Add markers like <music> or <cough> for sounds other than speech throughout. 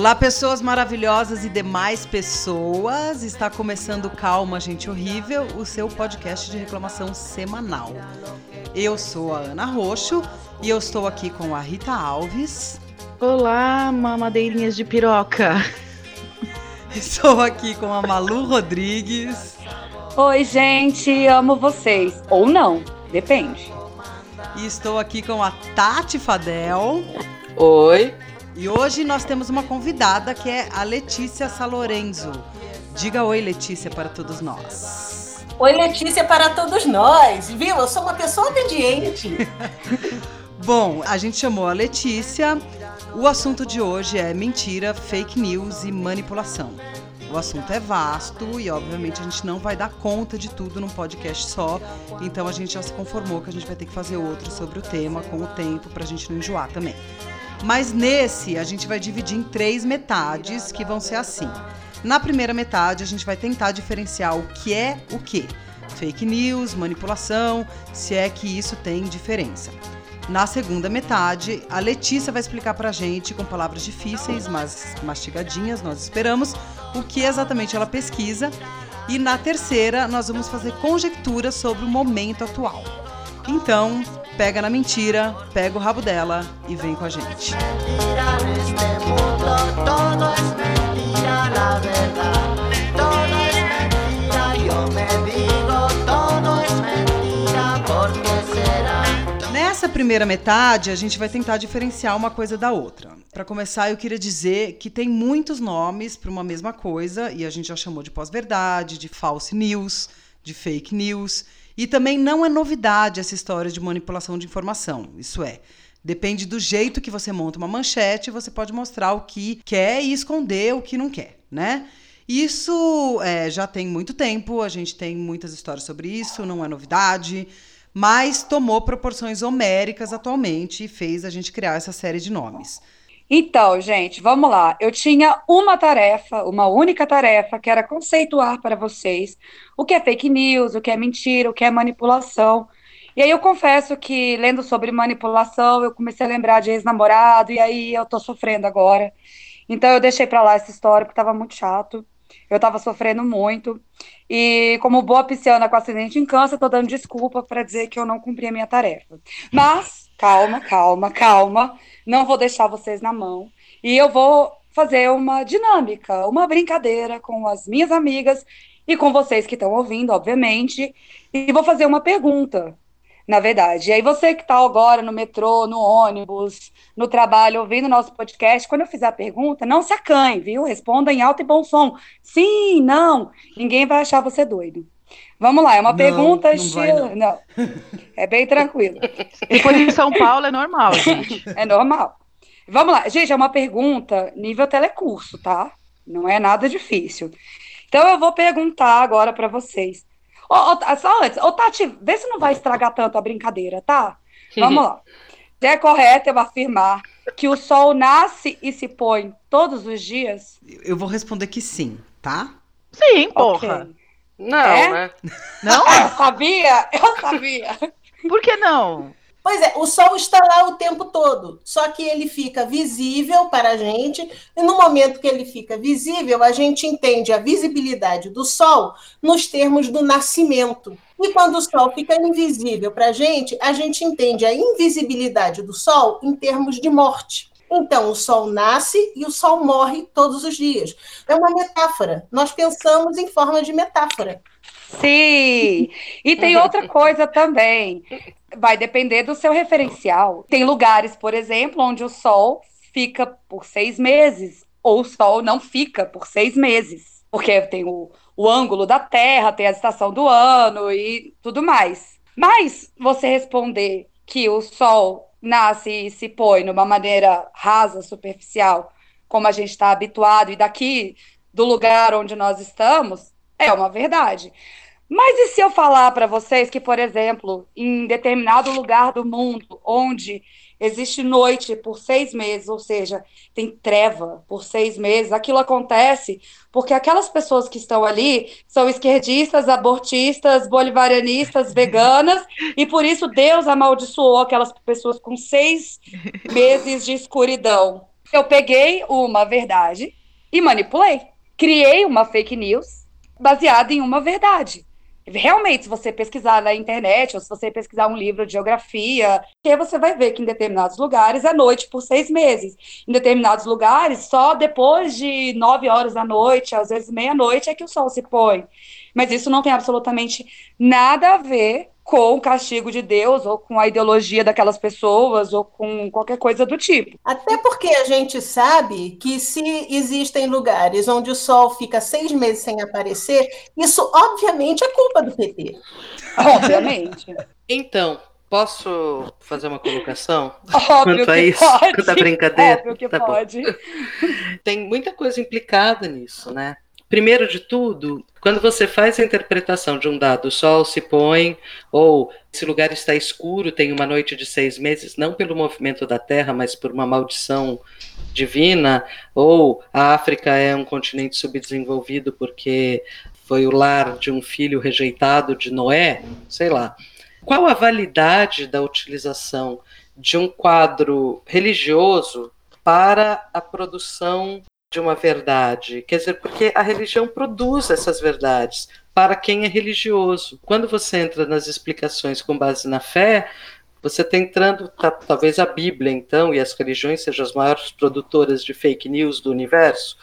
Olá, pessoas maravilhosas e demais pessoas. Está começando Calma, Gente Horrível, o seu podcast de reclamação semanal. Eu sou a Ana Roxo e eu estou aqui com a Rita Alves. Olá, mamadeirinhas de piroca. <laughs> Estou aqui com a Malu Rodrigues. Oi, gente, amo vocês. Ou não, depende. E estou aqui com a Tati Fadel. Oi. E hoje nós temos uma convidada que é a Letícia Salorenzo. Diga oi, Letícia, para todos nós. Oi, Letícia, para todos nós. Viu? Eu sou uma pessoa obediente. <laughs> Bom, a gente chamou a Letícia. O assunto de hoje é mentira, fake news e manipulação. O assunto é vasto e, obviamente, a gente não vai dar conta de tudo num podcast só. Então, a gente já se conformou que a gente vai ter que fazer outro sobre o tema com o tempo para a gente não enjoar também. Mas nesse a gente vai dividir em três metades que vão ser assim. Na primeira metade a gente vai tentar diferenciar o que é o que. Fake news, manipulação, se é que isso tem diferença. Na segunda metade, a Letícia vai explicar pra gente, com palavras difíceis, mas mastigadinhas, nós esperamos, o que exatamente ela pesquisa. E na terceira, nós vamos fazer conjecturas sobre o momento atual. Então, pega na mentira, pega o rabo dela e vem com a gente. Nessa primeira metade, a gente vai tentar diferenciar uma coisa da outra. Para começar, eu queria dizer que tem muitos nomes para uma mesma coisa, e a gente já chamou de pós-verdade, de false news, de fake news. E também não é novidade essa história de manipulação de informação. Isso é, depende do jeito que você monta uma manchete, você pode mostrar o que quer e esconder o que não quer, né? Isso é, já tem muito tempo, a gente tem muitas histórias sobre isso, não é novidade, mas tomou proporções homéricas atualmente e fez a gente criar essa série de nomes. Então, gente, vamos lá. Eu tinha uma tarefa, uma única tarefa, que era conceituar para vocês o que é fake news, o que é mentira, o que é manipulação. E aí eu confesso que, lendo sobre manipulação, eu comecei a lembrar de ex-namorado, e aí eu tô sofrendo agora. Então eu deixei para lá essa história, porque estava muito chato. Eu estava sofrendo muito. E como boa pisciana com acidente em câncer, tô dando desculpa para dizer que eu não cumpri a minha tarefa. Mas calma, calma, calma. Não vou deixar vocês na mão. E eu vou fazer uma dinâmica, uma brincadeira com as minhas amigas e com vocês que estão ouvindo, obviamente. E vou fazer uma pergunta, na verdade. E aí, você que está agora no metrô, no ônibus, no trabalho, ouvindo nosso podcast, quando eu fizer a pergunta, não se acanhe, viu? Responda em alto e bom som. Sim, não. Ninguém vai achar você doido. Vamos lá, é uma Não, pergunta não estilo. vai, não. não. É bem tranquilo. For em São Paulo, é normal, gente. <laughs> É normal. Vamos lá, gente, é uma pergunta nível telecurso, tá? Não é nada difícil. Então eu vou perguntar agora para vocês. Ô, ô, só antes, ô Tati, vê se não vai estragar tanto a brincadeira, tá? Vamos lá. <laughs> É correto eu afirmar que o sol nasce e se põe todos os dias? Eu vou responder que sim, tá? Sim, porra. Ok. Não, É? né? Não? Ah, eu sabia, eu sabia. Por que não? Pois é, o Sol está lá o tempo todo, só que ele fica visível para a gente, e no momento que ele fica visível, a gente entende a visibilidade do Sol nos termos do nascimento. E quando o Sol fica invisível para a gente, a gente entende a invisibilidade do Sol em termos de morte. Então, o Sol nasce e o Sol morre todos os dias. É uma metáfora. Nós pensamos em forma de metáfora. Sim. E tem outra coisa também. Vai depender do seu referencial. Tem lugares, por exemplo, onde o sol fica por seis meses, ou o sol não fica por seis meses. Porque tem o, o ângulo da Terra, tem a estação do ano e tudo mais. Mas você responder que o sol nasce e se põe numa maneira rasa, superficial, como a gente está habituado, e daqui do lugar onde nós estamos, é uma verdade. Mas e se eu falar para vocês que, por exemplo, em determinado lugar do mundo onde existe noite por seis meses, ou seja, tem treva por seis meses, aquilo acontece porque aquelas pessoas que estão ali são esquerdistas, abortistas, bolivarianistas, <laughs> veganas, e por isso Deus amaldiçoou aquelas pessoas com seis <laughs> meses de escuridão. Eu peguei uma verdade e manipulei. Criei uma fake news baseada em uma verdade. Realmente, se você pesquisar na internet, ou se você pesquisar um livro de geografia, que você vai ver que em determinados lugares é noite por seis meses. Em determinados lugares, só depois de nove horas da noite, às vezes meia-noite, é que o sol se põe. Mas isso não tem absolutamente nada a ver com o castigo de Deus, ou com a ideologia daquelas pessoas, ou com qualquer coisa do tipo. Até porque a gente sabe que se existem lugares onde o sol fica seis meses sem aparecer, isso obviamente é culpa do PT. Obviamente. <laughs> Então, posso fazer uma colocação? Óbvio quanto a que isso? pode. Quanto à brincadeira? Óbvio que Tá bom. pode. Tem muita coisa implicada nisso, né? Primeiro de tudo, quando você faz a interpretação de um dado, o sol se põe, ou esse lugar está escuro, tem uma noite de seis meses, não pelo movimento da Terra, mas por uma maldição divina, ou a África é um continente subdesenvolvido porque foi o lar de um filho rejeitado de Noé, sei lá. Qual a validade da utilização de um quadro religioso para a produção de uma verdade. Quer dizer, porque a religião produz essas verdades para quem é religioso. Quando você entra nas explicações com base na fé, você está entrando, tá, talvez a Bíblia, então, e as religiões sejam as maiores produtoras de fake news do universo.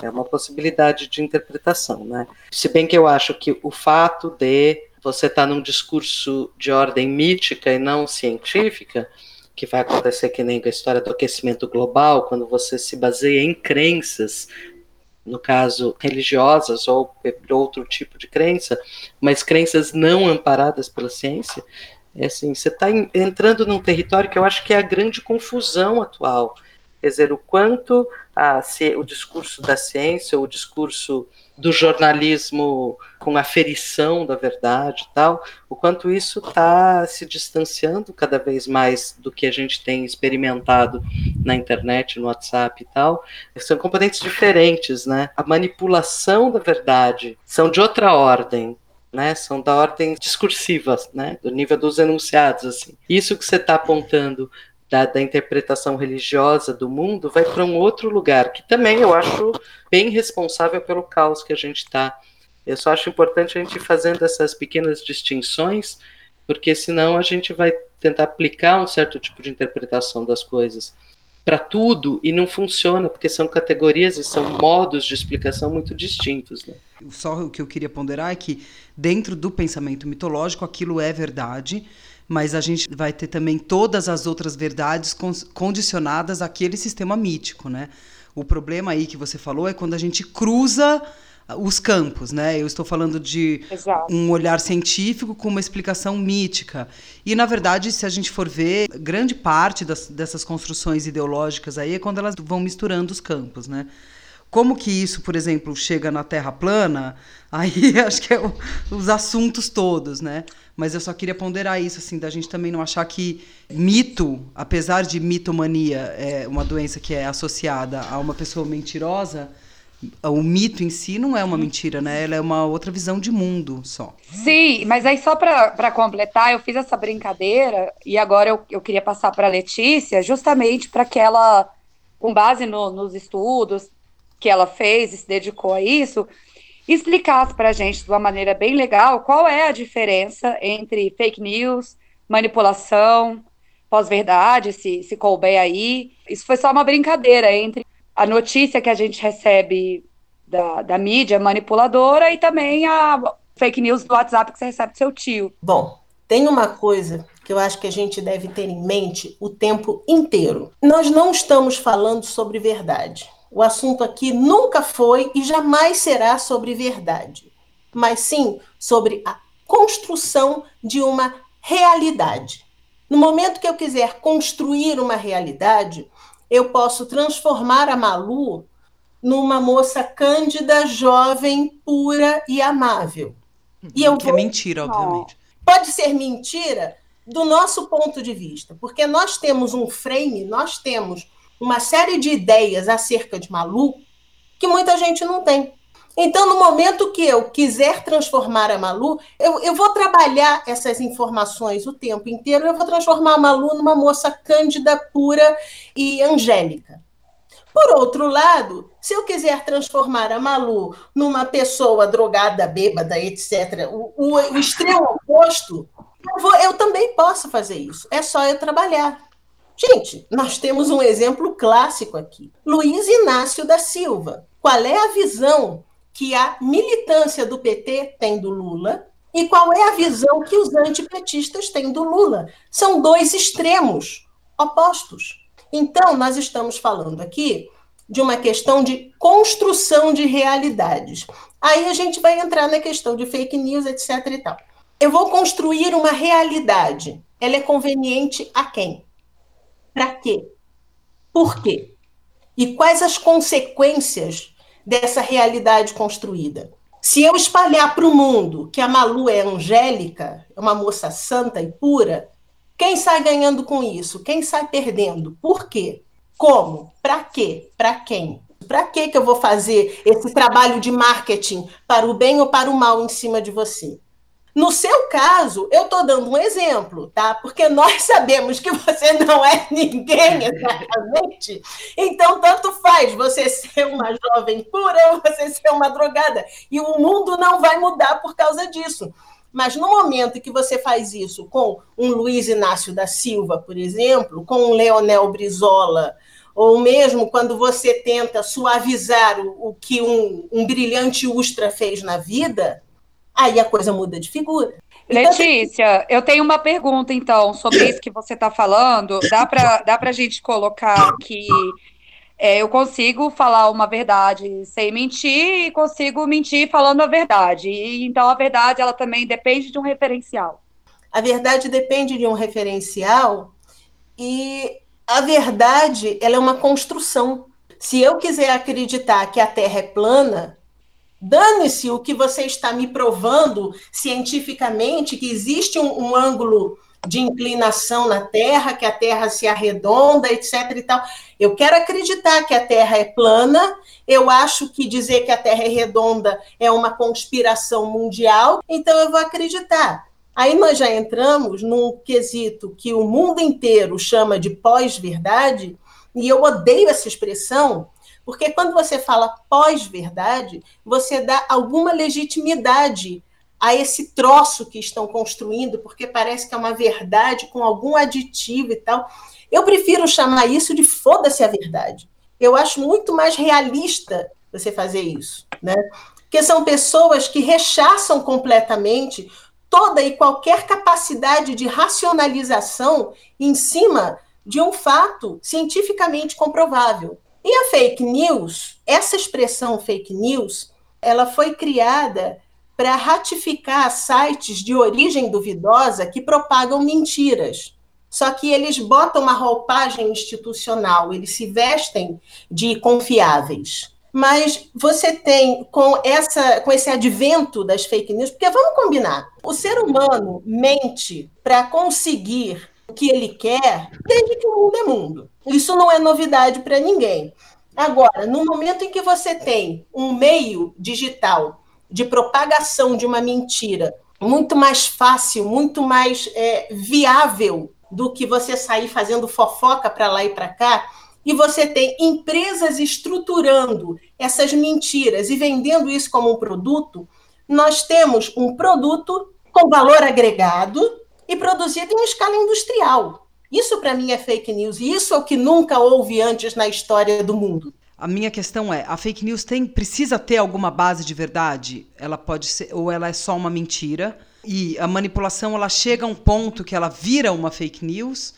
É uma possibilidade de interpretação, né? Se bem que eu acho que o fato de você estar num discurso de ordem mítica e não científica, que vai acontecer que nem com a história do aquecimento global, quando você se baseia em crenças, no caso religiosas ou outro tipo de crença, mas crenças não amparadas pela ciência, é assim, você está entrando num território que eu acho que é a grande confusão atual. Quer dizer, o quanto a, se, o discurso da ciência, o discurso do jornalismo com aferição da verdade e tal, o quanto isso está se distanciando cada vez mais do que a gente tem experimentado na internet, no WhatsApp e tal. São componentes diferentes, né? A manipulação da verdade são de outra ordem, né, são da ordem discursiva, né, do nível dos enunciados, assim. Isso que você está apontando da, da, interpretação religiosa do mundo vai para um outro lugar, que também eu acho bem responsável pelo caos que a gente está. Eu só acho importante a gente ir fazendo essas pequenas distinções, porque senão a gente vai tentar aplicar um certo tipo de interpretação das coisas para tudo e não funciona, porque são categorias e são modos de explicação muito distintos. Né? Só o que eu queria ponderar é que, dentro do pensamento mitológico, aquilo é verdade, mas a gente vai ter também todas as outras verdades condicionadas àquele sistema mítico, né? O problema aí que você falou é quando a gente cruza os campos, né? Eu estou falando de Exato. um olhar científico com uma explicação mítica. E, na verdade, se a gente for ver, grande parte das, dessas construções ideológicas aí é quando elas vão misturando os campos, né? Como que isso, por exemplo, chega na Terra plana? <laughs> Aí acho que é o, os assuntos todos, né? Mas eu só queria ponderar isso, assim, da gente também não achar que mito, apesar de mitomania é uma doença que é associada a uma pessoa mentirosa, o mito em si não é uma mentira, né? Ela é uma outra visão de mundo só. Sim, mas aí só para completar, eu fiz essa brincadeira e agora eu, eu queria passar para Letícia, justamente para que ela, com base no, nos estudos que ela fez e se dedicou a isso, explicasse para a gente de uma maneira bem legal qual é a diferença entre fake news, manipulação, pós-verdade, se, se couber aí. Isso foi só uma brincadeira entre a notícia que a gente recebe da, da mídia manipuladora e também a fake news do WhatsApp que você recebe do seu tio. Bom, tem uma coisa que eu acho que a gente deve ter em mente o tempo inteiro. Nós não estamos falando sobre verdade. O assunto aqui nunca foi e jamais será sobre verdade, mas sim sobre a construção de uma realidade. No momento que eu quiser construir uma realidade, eu posso transformar a Malu numa moça cândida, jovem, pura e amável. E eu que vou... é mentira, obviamente. Pode ser mentira do nosso ponto de vista, porque nós temos um frame, nós temos uma série de ideias acerca de Malu que muita gente não tem. Então, no momento que eu quiser transformar a Malu, eu, eu vou trabalhar essas informações o tempo inteiro, eu vou transformar a Malu numa moça cândida, pura e angélica. Por outro lado, se eu quiser transformar a Malu numa pessoa drogada, bêbada, etc., o, o, o extremo oposto, eu, vou, eu também posso fazer isso. É só eu trabalhar. Gente, nós temos um exemplo clássico aqui. Luiz Inácio da Silva. Qual é a visão que a militância do PT tem do Lula e qual é a visão que os antipetistas têm do Lula? São dois extremos opostos. Então, nós estamos falando aqui de uma questão de construção de realidades. Aí a gente vai entrar na questão de fake news, etc. e tal. Eu vou construir uma realidade. Ela é conveniente a quem? Para quê? Por quê? E quais as consequências dessa realidade construída? Se eu espalhar para o mundo que a Malu é angélica, é uma moça santa e pura, quem sai ganhando com isso? Quem sai perdendo? Por quê? Como? Para quê? Para quem? Para que eu vou fazer esse trabalho de marketing para o bem ou para o mal em cima de você? No seu caso, eu estou dando um exemplo, tá? Porque nós <laughs> sabemos que você não é ninguém <laughs> exatamente. Então, tanto faz você ser uma jovem pura ou você ser uma drogada. E o mundo não vai mudar por causa disso. Mas no momento que você faz isso com um Luiz Inácio da Silva, por exemplo, com um Leonel Brizola, ou mesmo quando você tenta suavizar o, o que um, um brilhante Ustra fez na vida, aí a coisa muda de figura. Então, Letícia, eu tenho uma pergunta, então, sobre isso que você está falando. Dá para dá a gente colocar que é, eu consigo falar uma verdade sem mentir e consigo mentir falando a verdade. E, então a verdade ela também depende de um referencial. A verdade depende de um referencial e a verdade ela é uma construção. Se eu quiser acreditar que a Terra é plana, dane-se o que você está me provando cientificamente que existe um, um ângulo de inclinação na Terra, que a Terra se arredonda, etc. e tal. Eu quero acreditar que a Terra é plana. Eu acho que dizer que a Terra é redonda é uma conspiração mundial. Então eu vou acreditar. Aí nós já entramos num quesito que o mundo inteiro chama de pós-verdade, e eu odeio essa expressão, porque quando você fala pós-verdade, você dá alguma legitimidade a esse troço que estão construindo, porque parece que é uma verdade com algum aditivo e tal. Eu prefiro chamar isso de foda-se a verdade. Eu acho muito mais realista você fazer isso, né? Porque são pessoas que rechaçam completamente toda e qualquer capacidade de racionalização em cima de um fato cientificamente comprovável. E a fake news, essa expressão fake news, ela foi criada para ratificar sites de origem duvidosa que propagam mentiras. Só que eles botam uma roupagem institucional, eles se vestem de confiáveis. Mas você tem com essa com esse advento das fake news, porque vamos combinar, o ser humano mente para conseguir o que ele quer desde que o mundo é mundo. Isso não é novidade para ninguém. Agora, no momento em que você tem um meio digital de propagação de uma mentira muito mais fácil, muito mais é, viável do que você sair fazendo fofoca para lá e para cá. E você tem empresas estruturando essas mentiras e vendendo isso como um produto. Nós temos um produto com valor agregado e produzido em escala industrial. Isso, para mim, é fake news. E isso é o que nunca houve antes na história do mundo. A minha questão é, a fake news tem precisa ter alguma base de verdade? Ela pode ser ou ela é só uma mentira? E a manipulação ela chega a um ponto que ela vira uma fake news?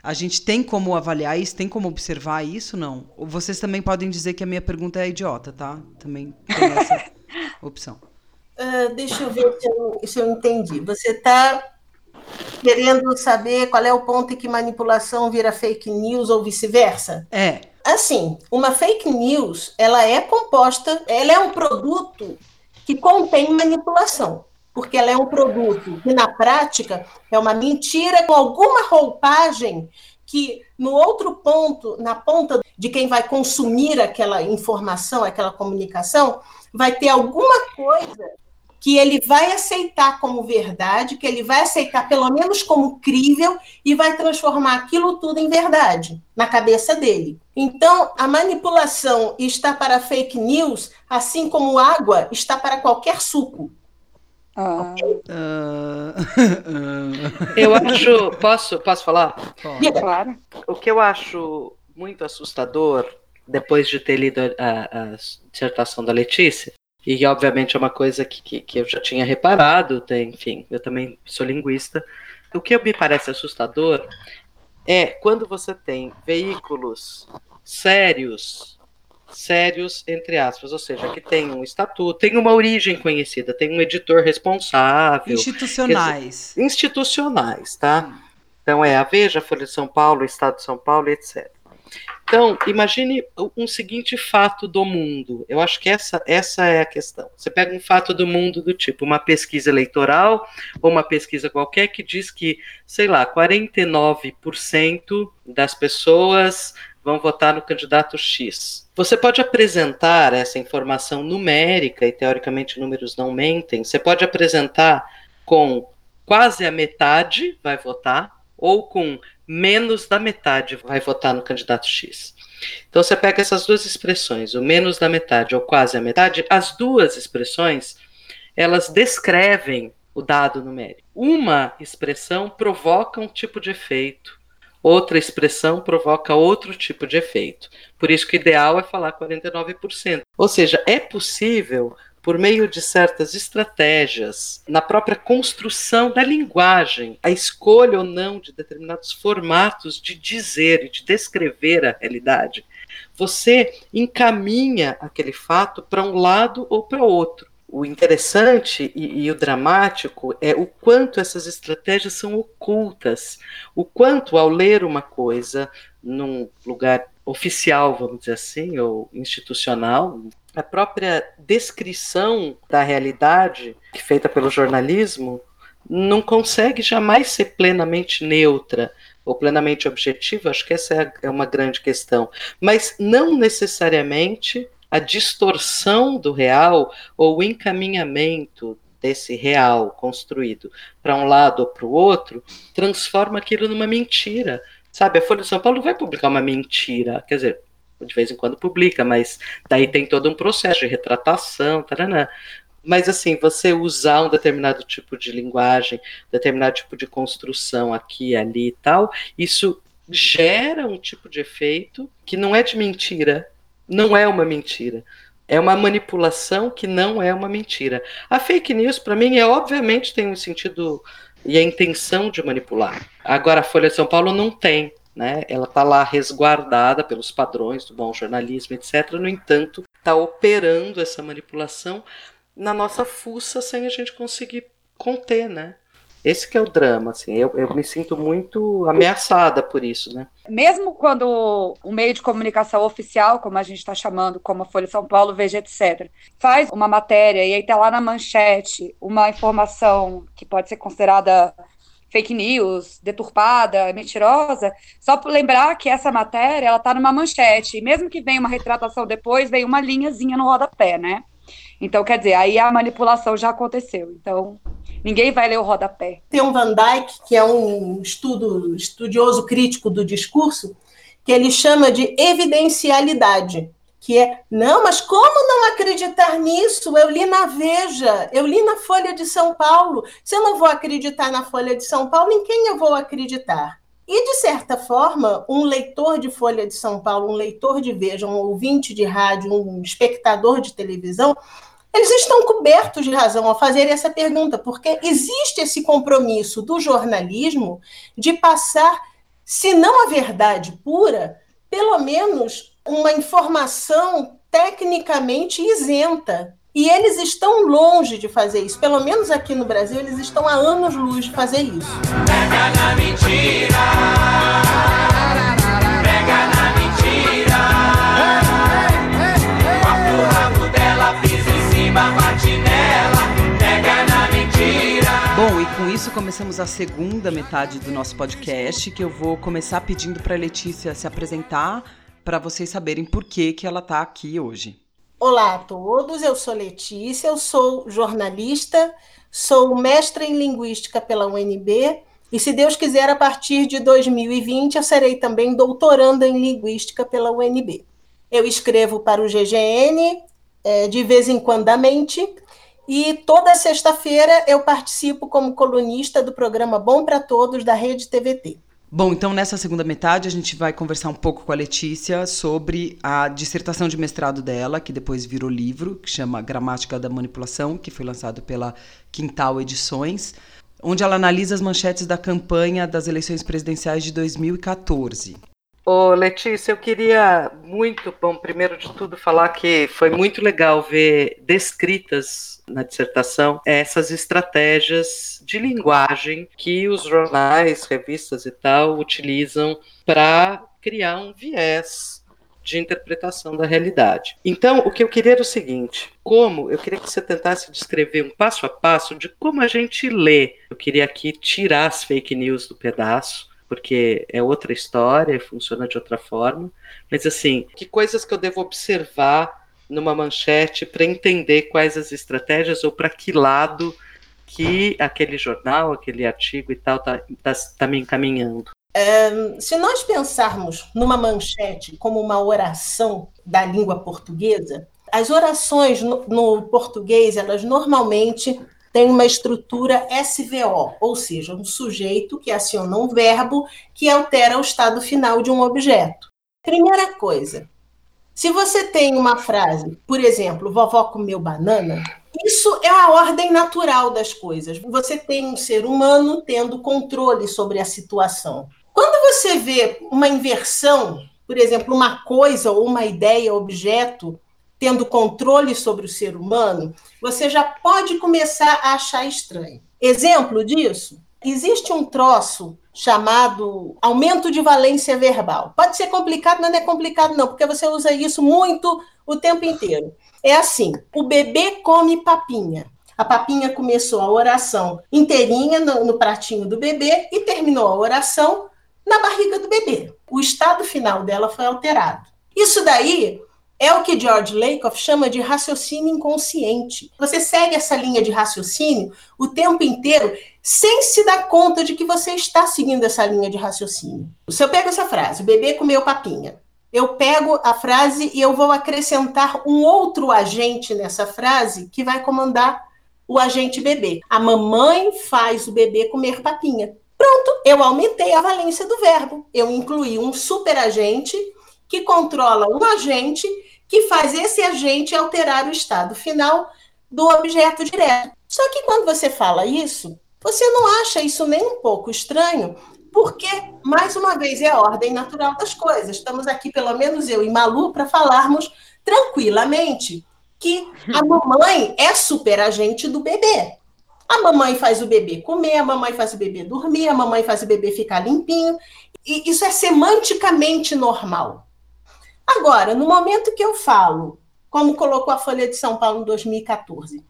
A gente tem como avaliar isso, tem como observar isso, não? Vocês também podem dizer que a minha pergunta é idiota, tá? Também tem essa <laughs> opção. Uh, deixa eu ver se eu, se eu entendi. Você está querendo saber qual é o ponto em que manipulação vira fake news ou vice-versa? É assim, uma fake news, ela é composta, ela é um produto que contém manipulação, porque ela é um produto que na prática é uma mentira com alguma roupagem que no outro ponto, na ponta de quem vai consumir aquela informação, aquela comunicação, vai ter alguma coisa que ele vai aceitar como verdade, que ele vai aceitar pelo menos como crível e vai transformar aquilo tudo em verdade na cabeça dele. Então, a manipulação está para fake news, assim como água está para qualquer suco. Ah, Ah, <laughs> Eu acho. Posso, posso falar? claro. O que eu acho muito assustador, depois de ter lido a, a dissertação da Letícia, e obviamente é uma coisa que, que, que eu já tinha reparado, tem, enfim, eu também sou linguista. O que me parece assustador é quando você tem veículos sérios, sérios entre aspas, ou seja, que tem um estatuto, tem uma origem conhecida, tem um editor responsável, institucionais. institucionais, tá? Então é a Veja, Folha de São Paulo, o Estado de São Paulo, etc. Então, imagine um seguinte fato do mundo. Eu acho que essa, essa é a questão. Você pega um fato do mundo do tipo uma pesquisa eleitoral ou uma pesquisa qualquer que diz que, sei lá, 49% das pessoas vão votar no candidato X. Você pode apresentar essa informação numérica, e teoricamente números não mentem, você pode apresentar com quase a metade vai votar, ou com menos da metade vai votar no candidato X. Então você pega essas duas expressões, o menos da metade ou quase a metade, as duas expressões, elas descrevem o dado numérico. Uma expressão provoca um tipo de efeito, outra expressão provoca outro tipo de efeito. Por isso que o ideal é falar 49%. Ou seja, é possível por meio de certas estratégias, na própria construção da linguagem, a escolha ou não de determinados formatos de dizer e de descrever a realidade, você encaminha aquele fato para um lado ou para outro. O interessante e, e, o dramático é o quanto essas estratégias são ocultas, o quanto, ao ler uma coisa num lugar oficial, vamos dizer assim, ou institucional, a própria descrição da realidade feita pelo jornalismo não consegue jamais ser plenamente neutra ou plenamente objetiva. Acho que essa é uma grande questão. Mas não necessariamente a distorção do real ou o encaminhamento desse real construído para um lado ou para o outro transforma aquilo numa mentira. Sabe, a Folha de São Paulo vai publicar uma mentira. Quer dizer, de vez em quando publica, mas daí tem todo um processo de retratação, taranã. Mas assim, você usar um determinado tipo de linguagem, determinado tipo de construção aqui, ali e tal, isso gera um tipo de efeito que não é de mentira, não é uma mentira. É uma manipulação que não é uma mentira. A fake news, para mim, é obviamente tem um sentido e a intenção de manipular. Agora, a Folha de São Paulo não tem né? Ela está lá resguardada pelos padrões do bom jornalismo, etc. No entanto, está operando essa manipulação na nossa fuça sem a gente conseguir conter, né? Esse que é o drama, assim, eu, eu me sinto muito ameaçada por isso, né? Mesmo quando o meio de comunicação oficial, como a gente está chamando, como a Folha de São Paulo, Veja, etc., faz uma matéria e aí está lá na manchete uma informação que pode ser considerada fake news, deturpada, mentirosa, só para lembrar que essa matéria, ela está numa manchete, e mesmo que venha uma retratação depois, vem uma linhazinha no rodapé, né? Então, quer dizer, aí a manipulação já aconteceu. Então, ninguém vai ler o rodapé. Tem um Van Dyke, que é um estudo, estudioso crítico do discurso, que ele chama de evidencialidade que é, não, mas como não acreditar nisso? Eu li na Veja, eu li na Folha de São Paulo. Se eu não vou acreditar na Folha de São Paulo, em quem eu vou acreditar? E, de certa forma, um leitor de Folha de São Paulo, um leitor de Veja, um ouvinte de rádio, um espectador de televisão, eles estão cobertos de razão ao fazer essa pergunta, porque existe esse compromisso do jornalismo de passar, se não a verdade pura, pelo menos uma informação tecnicamente isenta. E eles estão longe de fazer isso. Pelo menos aqui no Brasil, eles estão há anos luz de fazer isso. Pega na mentira. Bom, e com isso começamos a segunda metade do nosso podcast, que eu vou começar pedindo para Letícia se apresentar para vocês saberem por que, que ela está aqui hoje. Olá a todos, eu sou Letícia, eu sou jornalista, sou mestra em linguística pela UNB, E se Deus quiser, a partir de 2020, eu serei também doutoranda em linguística pela UNB. Eu escrevo para o GGN, é, de vez em quando, e toda sexta-feira eu participo como colunista do programa Bom para Todos da Rede TVT. Bom, então nessa segunda metade a gente vai conversar um pouco com a Letícia sobre a dissertação de mestrado dela, que depois virou livro, que chama Gramática da Manipulação, que foi lançado pela Quintal Edições, onde ela analisa as manchetes da campanha das eleições presidenciais de 2014. Ô, Letícia, eu queria muito, bom, primeiro de tudo, falar que foi muito legal ver descritas na dissertação essas estratégias de linguagem que os jornais, revistas e tal utilizam para criar um viés de interpretação da realidade. Então, o que eu queria era o seguinte: como eu queria que você tentasse descrever um passo a passo de como a gente lê. Eu queria aqui tirar as fake news do pedaço porque é outra história, funciona de outra forma. Mas assim, que coisas que eu devo observar numa manchete para entender quais as estratégias ou para que lado que aquele jornal, aquele artigo e tal está tá, tá me encaminhando. Se nós pensarmos numa manchete como uma oração da língua portuguesa, as orações no, no português, elas normalmente tem uma estrutura SVO, ou seja, um sujeito que aciona um verbo que altera o estado final de um objeto. Primeira coisa, se você tem uma frase, por exemplo, vovó comeu banana, isso é a ordem natural das coisas. Você tem um ser humano tendo controle sobre a situação. Quando você vê uma inversão, por exemplo, uma coisa ou uma ideia, objeto, tendo controle sobre o ser humano, você já pode começar a achar estranho. Exemplo disso? Existe um troço chamado aumento de valência verbal. Pode ser complicado, mas não é complicado, não, porque você usa isso muito o tempo inteiro. É assim: o bebê come papinha. A papinha começou a oração inteirinha no, no pratinho do bebê e terminou a oração na barriga do bebê. O estado final dela foi alterado. Isso daí é o que George Lakoff chama de raciocínio inconsciente. Você segue essa linha de raciocínio o tempo inteiro sem se dar conta de que você está seguindo essa linha de raciocínio. Se eu pego essa frase, o bebê comeu papinha, eu pego a frase e eu vou acrescentar um outro agente nessa frase que vai comandar o agente bebê. A mamãe faz o bebê comer papinha. Pronto, eu aumentei a valência do verbo. Eu incluí um superagente que controla um agente que faz esse agente alterar o estado final do objeto direto. Só que quando você fala isso, você não acha isso nem um pouco estranho, porque, mais uma vez, é a ordem natural das coisas. Estamos aqui, pelo menos eu e Malu, para falarmos tranquilamente que a mamãe é superagente do bebê. A mamãe faz o bebê comer, a mamãe faz o bebê dormir, a mamãe faz o bebê ficar limpinho. E isso é semanticamente normal. Agora, no momento que eu falo, como colocou a Folha de São Paulo em 2014,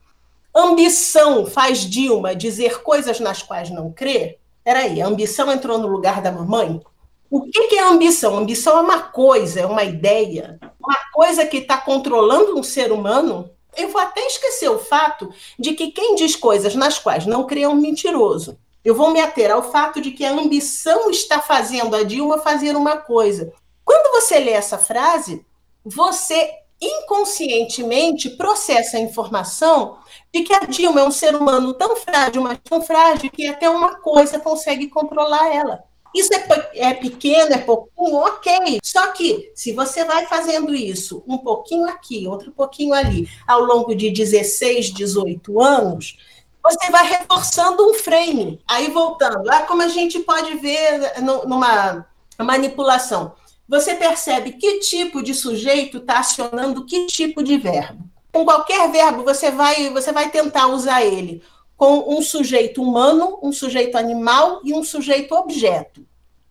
ambição faz Dilma dizer coisas nas quais não crê? Peraí, a ambição entrou no lugar da mamãe? O que, é ambição? Ambição é uma coisa, é uma ideia, uma coisa que está controlando um ser humano. Eu vou até esquecer o fato de que quem diz coisas nas quais não crê é um mentiroso. Eu vou me ater ao fato de que a ambição está fazendo a Dilma fazer uma coisa. Quando você lê essa frase, você inconscientemente processa a informação de que a Dilma é um ser humano tão frágil, mas tão frágil que até uma coisa consegue controlar ela. Isso é, é, pequeno, é pouquinho, ok. Só que se você vai fazendo isso um pouquinho aqui, outro pouquinho ali, ao longo de 16, 18 anos, você vai reforçando um frame. Aí voltando, ah, como a gente pode ver numa manipulação você percebe que tipo de sujeito está acionando que tipo de verbo. Com qualquer verbo, você vai, você vai tentar usar ele com um sujeito humano, um sujeito animal e um sujeito objeto.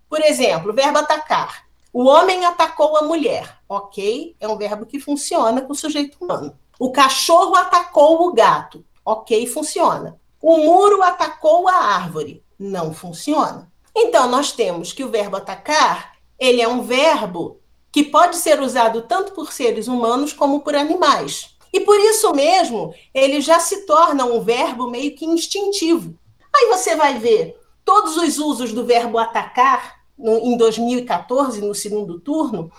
Por exemplo, o verbo atacar. O homem atacou a mulher. Ok, é um verbo que funciona com o sujeito humano. O cachorro atacou o gato. Ok, funciona. O muro atacou a árvore. Não funciona. Então, nós temos que o verbo atacar ele é um verbo que pode ser usado tanto por seres humanos como por animais. E por isso mesmo, ele já se torna um verbo meio que instintivo. Aí você vai ver todos os usos do verbo atacar no, em 2014, no segundo turno,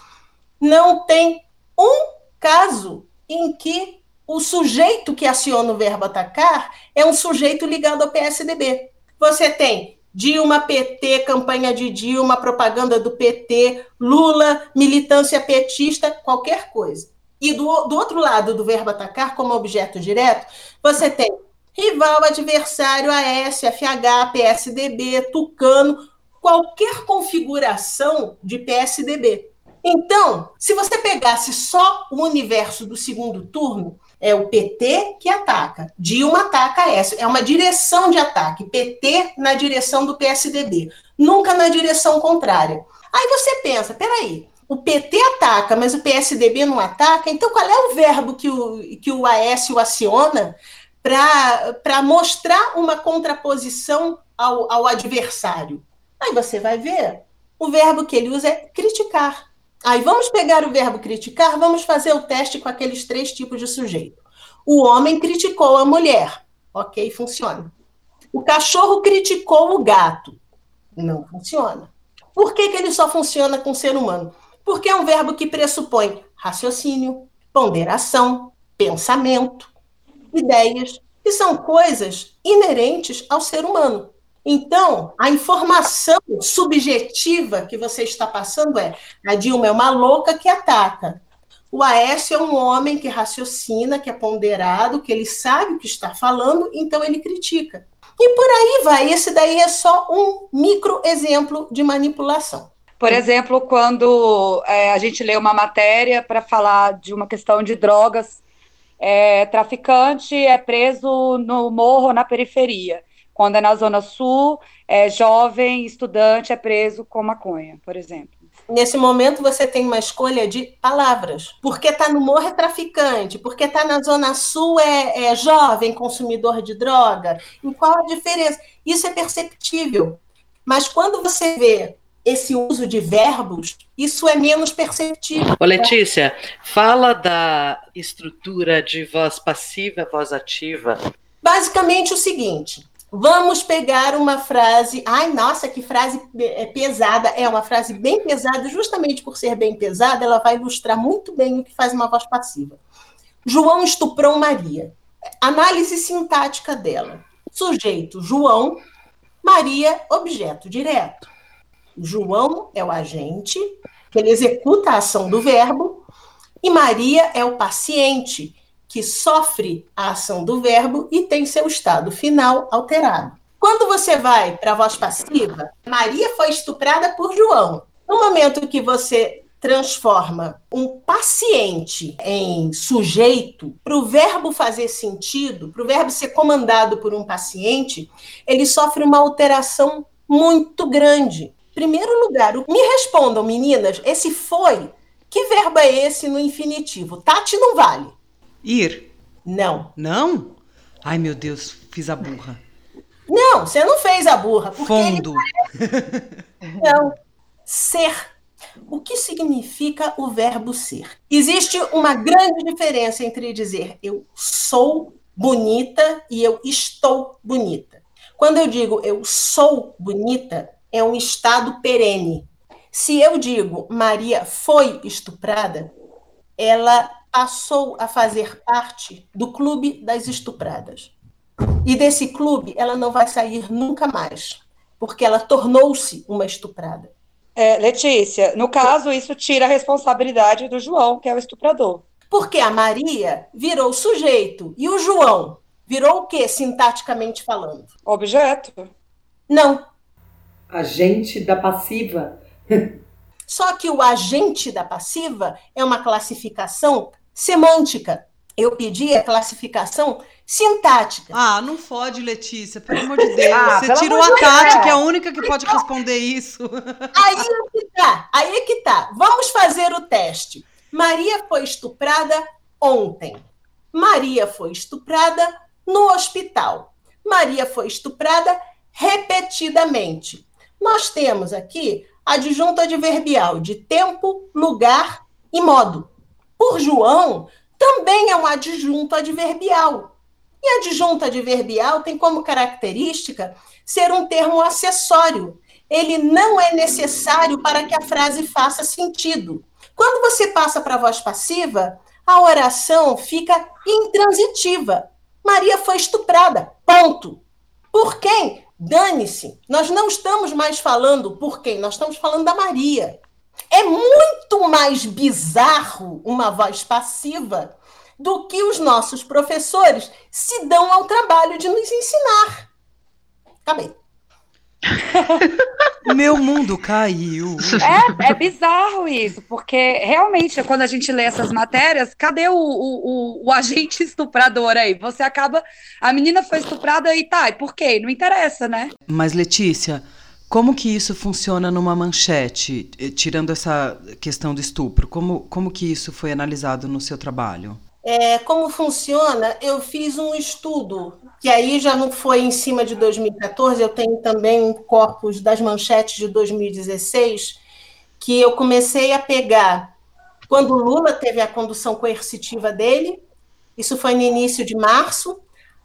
não tem um caso em que o sujeito que aciona o verbo atacar é um sujeito ligado ao PSDB. Você tem Dilma, PT, campanha de Dilma, propaganda do PT, Lula, militância petista, qualquer coisa. E do, do outro lado do verbo atacar, como objeto direto, você tem rival, adversário, AS, FH, PSDB, Tucano, qualquer configuração de PSDB. Então, se você pegasse só o universo do segundo turno, é o PT que ataca, Dilma ataca essa, é uma direção de ataque, PT na direção do PSDB, nunca na direção contrária. Aí você pensa, peraí, o PT ataca, mas o PSDB não ataca, então qual é o verbo que o, que o Aécio aciona para mostrar uma contraposição ao, ao adversário? Aí você vai ver, o verbo que ele usa é criticar. Aí vamos pegar o verbo criticar, vamos fazer o teste com aqueles três tipos de sujeito. O homem criticou a mulher. Ok, funciona. O cachorro criticou o gato. Não funciona. Por que, que ele só funciona com o ser humano? Porque é um verbo que pressupõe raciocínio, ponderação, pensamento, ideias, que são coisas inerentes ao ser humano. Então, a informação subjetiva que você está passando é: a Dilma é uma louca que ataca. O Aécio é um homem que raciocina, que é ponderado, que ele sabe o que está falando, então ele critica. E por aí vai. Esse daí é só um micro exemplo de manipulação. Por exemplo, quando é, a gente lê uma matéria para falar de uma questão de drogas, é, traficante é preso no morro na periferia. Quando é na Zona Sul, é jovem, estudante é preso com maconha, por exemplo. Nesse momento você tem uma escolha de palavras. Porque está no morro é traficante, porque está na Zona Sul é, é jovem, consumidor de droga. E qual a diferença? Isso é perceptível. Mas quando você vê esse uso de verbos, isso é menos perceptível. Ô, Letícia, fala da estrutura de voz passiva, voz ativa. Basicamente o seguinte: Vamos pegar uma frase. Ai, nossa, que frase é pesada. É uma frase bem pesada, justamente por ser bem pesada, ela vai ilustrar muito bem o que faz uma voz passiva. João estuprou Maria. Análise sintática dela. Sujeito João, Maria, objeto direto. João é o agente, que ele executa a ação do verbo, e Maria é o paciente, que sofre a ação do verbo e tem seu estado final alterado. Quando você vai para a voz passiva, Maria foi estuprada por João. No momento que você transforma um paciente em sujeito, para o verbo fazer sentido, para o verbo ser comandado por um paciente, ele sofre uma alteração muito grande. Primeiro lugar, me respondam, meninas, esse foi, que verbo é esse no infinitivo? Tati não vale. Ir. Não. Não? Ai, meu Deus, fiz a burra. Não, você não fez a burra. Fundo. Ele... Não. Ser. O que significa o verbo ser? Existe uma grande diferença entre dizer eu sou bonita e eu estou bonita. Quando eu digo eu sou bonita, é um estado perene. Se eu digo Maria foi estuprada, ela passou a fazer parte do clube das estupradas. E desse clube ela não vai sair nunca mais, porque ela tornou-se uma estuprada. É, Letícia, no caso, isso tira a responsabilidade do João, que é o estuprador. Porque a Maria virou sujeito e o João virou o que, sintaticamente falando? Objeto. Não. Agente da passiva. <laughs> Só que o agente da passiva é uma classificação semântica. Eu pedi a classificação sintática. Ah, não fode, Letícia, pelo amor de Deus. Ah, Você tirou a Tati, Deus. que é a única que pode responder isso. Aí é que tá, aí é que tá. Vamos fazer o teste. Maria foi estuprada ontem. Maria foi estuprada no hospital. Maria foi estuprada repetidamente. Nós temos aqui adjunto adverbial de tempo, lugar e modo. Por João, também é um adjunto adverbial. E adjunto adverbial tem como característica ser um termo acessório. Ele não é necessário para que a frase faça sentido. Quando você passa para a voz passiva, a oração fica intransitiva. Maria foi estuprada. Ponto. Por quem? Dane-se. Nós não estamos mais falando por quem, nós estamos falando da Maria. É muito mais bizarro uma voz passiva do que os nossos professores se dão ao trabalho de nos ensinar. Acabei. <laughs> Meu mundo caiu. É, é bizarro isso, porque realmente, quando a gente lê essas matérias, cadê o, o, o, o agente estuprador aí? Você acaba. A menina foi estuprada e tá, e por quê? Não interessa, né? Mas, Letícia, como que isso funciona numa manchete, eh, tirando essa questão do estupro? Como, como que isso foi analisado no seu trabalho? É, como funciona? Eu fiz um estudo, que aí já não foi em cima de 2014, eu tenho também um corpus das manchetes de 2016, que eu comecei a pegar quando Lula teve a condução coercitiva dele, isso foi no início de março,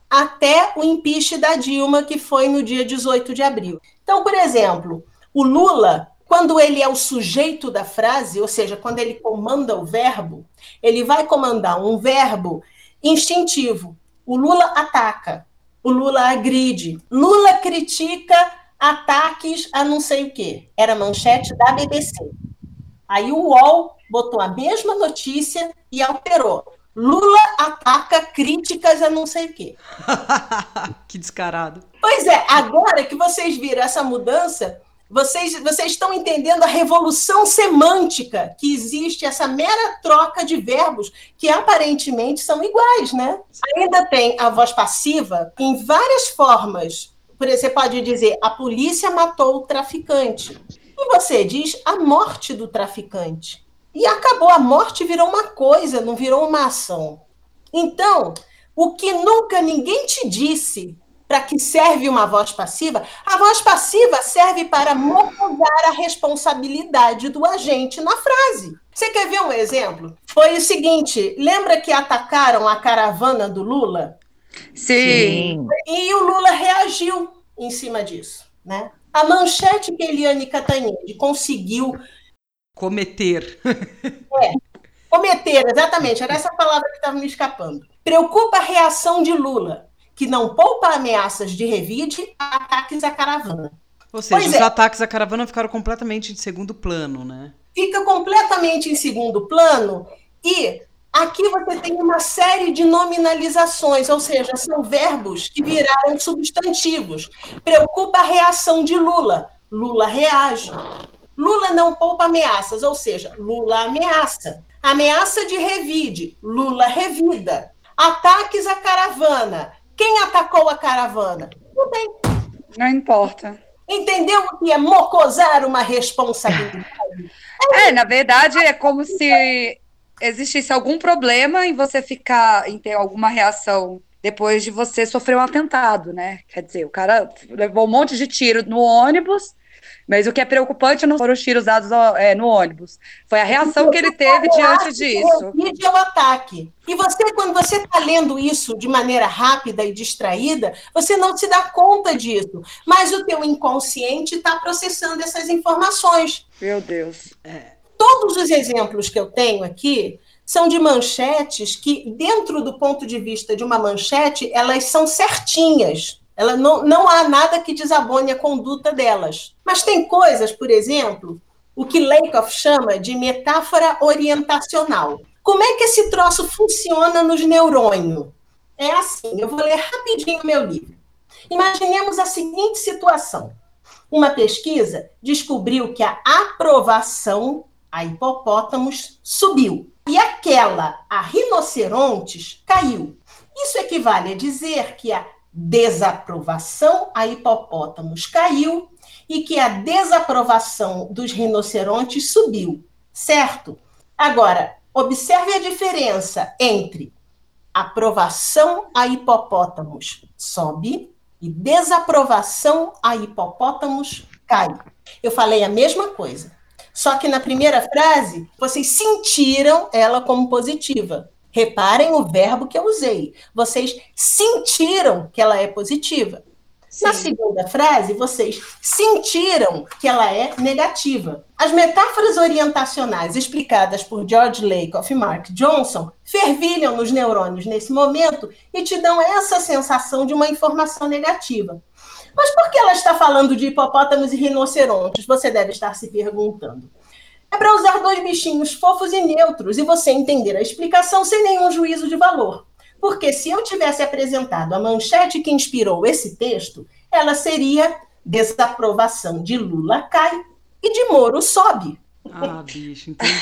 até o impeachment da Dilma, que foi no dia 18 de abril. Então, por exemplo, o Lula quando ele é o sujeito da frase, ou seja, quando ele comanda o verbo, ele vai comandar um verbo instintivo. O Lula ataca, o Lula agride, Lula critica ataques a não sei o quê. Era manchete da BBC. Aí o UOL botou a mesma notícia e alterou. Lula ataca críticas a não sei o quê. <laughs> que descarado. Pois é, agora que vocês viram essa mudança, vocês, vocês estão entendendo a revolução semântica que existe, essa mera troca de verbos que aparentemente são iguais, né? Ainda tem a voz passiva em várias formas. Por exemplo, você pode dizer a polícia matou o traficante. E você diz a morte do traficante. E acabou, a morte virou uma coisa, não virou uma ação. Então, o que nunca ninguém te disse para que serve uma voz passiva? A voz passiva serve para motivar a responsabilidade do agente na frase. Você quer ver um exemplo? Foi o seguinte: lembra que atacaram a caravana do Lula? Sim. E o Lula reagiu em cima disso, né? A manchete que Eliane Catanhede conseguiu cometer. <laughs> é, cometer, exatamente, era essa palavra que estava me escapando. Preocupa a reação de Lula que não poupa ameaças de revide a ataques à caravana. Ou seja, pois os é. ataques à caravana ficaram completamente em segundo plano, né? Fica completamente em segundo plano e aqui você tem uma série de nominalizações, ou seja, são verbos que viraram substantivos. Preocupa a reação de Lula. Lula reage. Lula não poupa ameaças, ou seja, Lula ameaça. Ameaça de revide, Lula revida. Ataques à caravana, quem atacou a caravana? Não tem. Não importa. Entendeu o que é mocosar uma responsabilidade? <laughs> É, na verdade, é como se existisse algum problema em você ficar, em ter alguma reação depois de você sofrer um atentado, né? Quer dizer, o cara levou um monte de tiro no ônibus mas o que é preocupante não foram os tiros dados é, no ônibus, foi a reação que ele teve diante disso. Vídeo é o ataque. E você, quando você está lendo isso de maneira rápida e distraída, você não se dá conta disso. Mas o teu inconsciente está processando essas informações. Meu Deus. É. Todos os exemplos que eu tenho aqui são de manchetes que, dentro do ponto de vista de uma manchete, elas são certinhas. Ela não, não há nada que desabone a conduta delas. Mas tem coisas, por exemplo, o que Lakoff chama de metáfora orientacional. Como é que esse troço funciona nos neurônios? É assim, eu vou ler rapidinho meu livro. Imaginemos a seguinte situação. Uma pesquisa descobriu que a aprovação a hipopótamos subiu e aquela a rinocerontes caiu. Isso equivale a dizer que a desaprovação a hipopótamos caiu e que a desaprovação dos rinocerontes subiu, certo? Agora, observe a diferença entre aprovação a hipopótamos sobe e desaprovação a hipopótamos cai. Eu falei a mesma coisa. Só que na primeira frase, vocês sentiram ela como positiva. Reparem o verbo que eu usei. Vocês sentiram que ela é positiva. Sim. Na segunda frase, vocês sentiram que ela é negativa. As metáforas orientacionais explicadas por George Lakoff e Mark Johnson fervilham nos neurônios nesse momento e te dão essa sensação de uma informação negativa. Mas por que ela está falando de hipopótamos e rinocerontes? Você deve estar se perguntando. É para usar dois bichinhos fofos e neutros e você entender a explicação sem nenhum juízo de valor. Porque se eu tivesse apresentado a manchete que inspirou esse texto, ela seria desaprovação de Lula cai e de Moro sobe. Ah, bicho, entendi.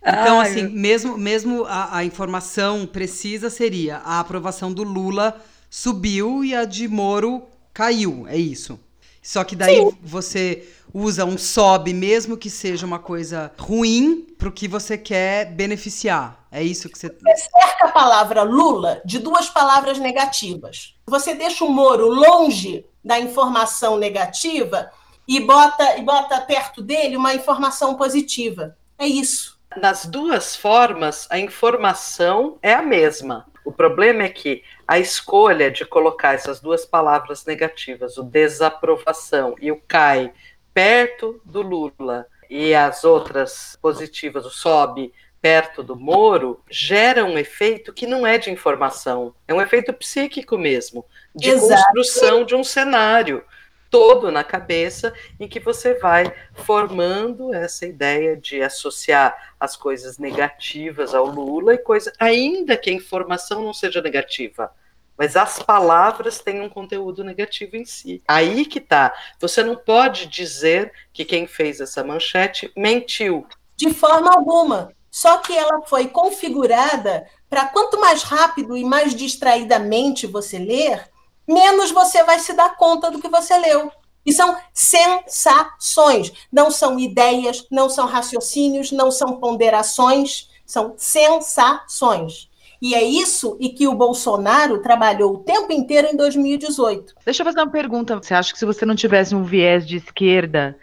Então, Ai, assim, mesmo, mesmo a, a, informação precisa seria a aprovação do Lula subiu e a de Moro caiu, é isso. Só que daí Sim. você usa um sobe, mesmo que seja uma coisa ruim, para o que você quer beneficiar. É isso que você. Você cerca a palavra Lula de duas palavras negativas. Você deixa o Moro longe da informação negativa e bota, e bota perto dele uma informação positiva. É isso. Nas duas formas, a informação é a mesma. O problema é que a escolha de colocar essas duas palavras negativas, o desaprovação e o cai, perto do Lula e as outras positivas, o sobe perto do Moro, gera um efeito que não é de informação, é um efeito psíquico mesmo, de Exato. construção de um cenário todo na cabeça em que você vai formando essa ideia de associar as coisas negativas ao Lula e coisa, ainda que a informação não seja negativa, mas as palavras têm um conteúdo negativo em si. Aí que tá. Você não pode dizer que quem fez essa manchete mentiu. De forma alguma. Só que ela foi configurada para quanto mais rápido e mais distraidamente você ler, menos você vai se dar conta do que você leu. E são sensações, não são ideias, não são raciocínios, não são ponderações, são sensações. E é isso e que o Bolsonaro trabalhou o tempo inteiro em 2018. Deixa eu fazer uma pergunta. Você acha que se você não tivesse um viés de esquerda,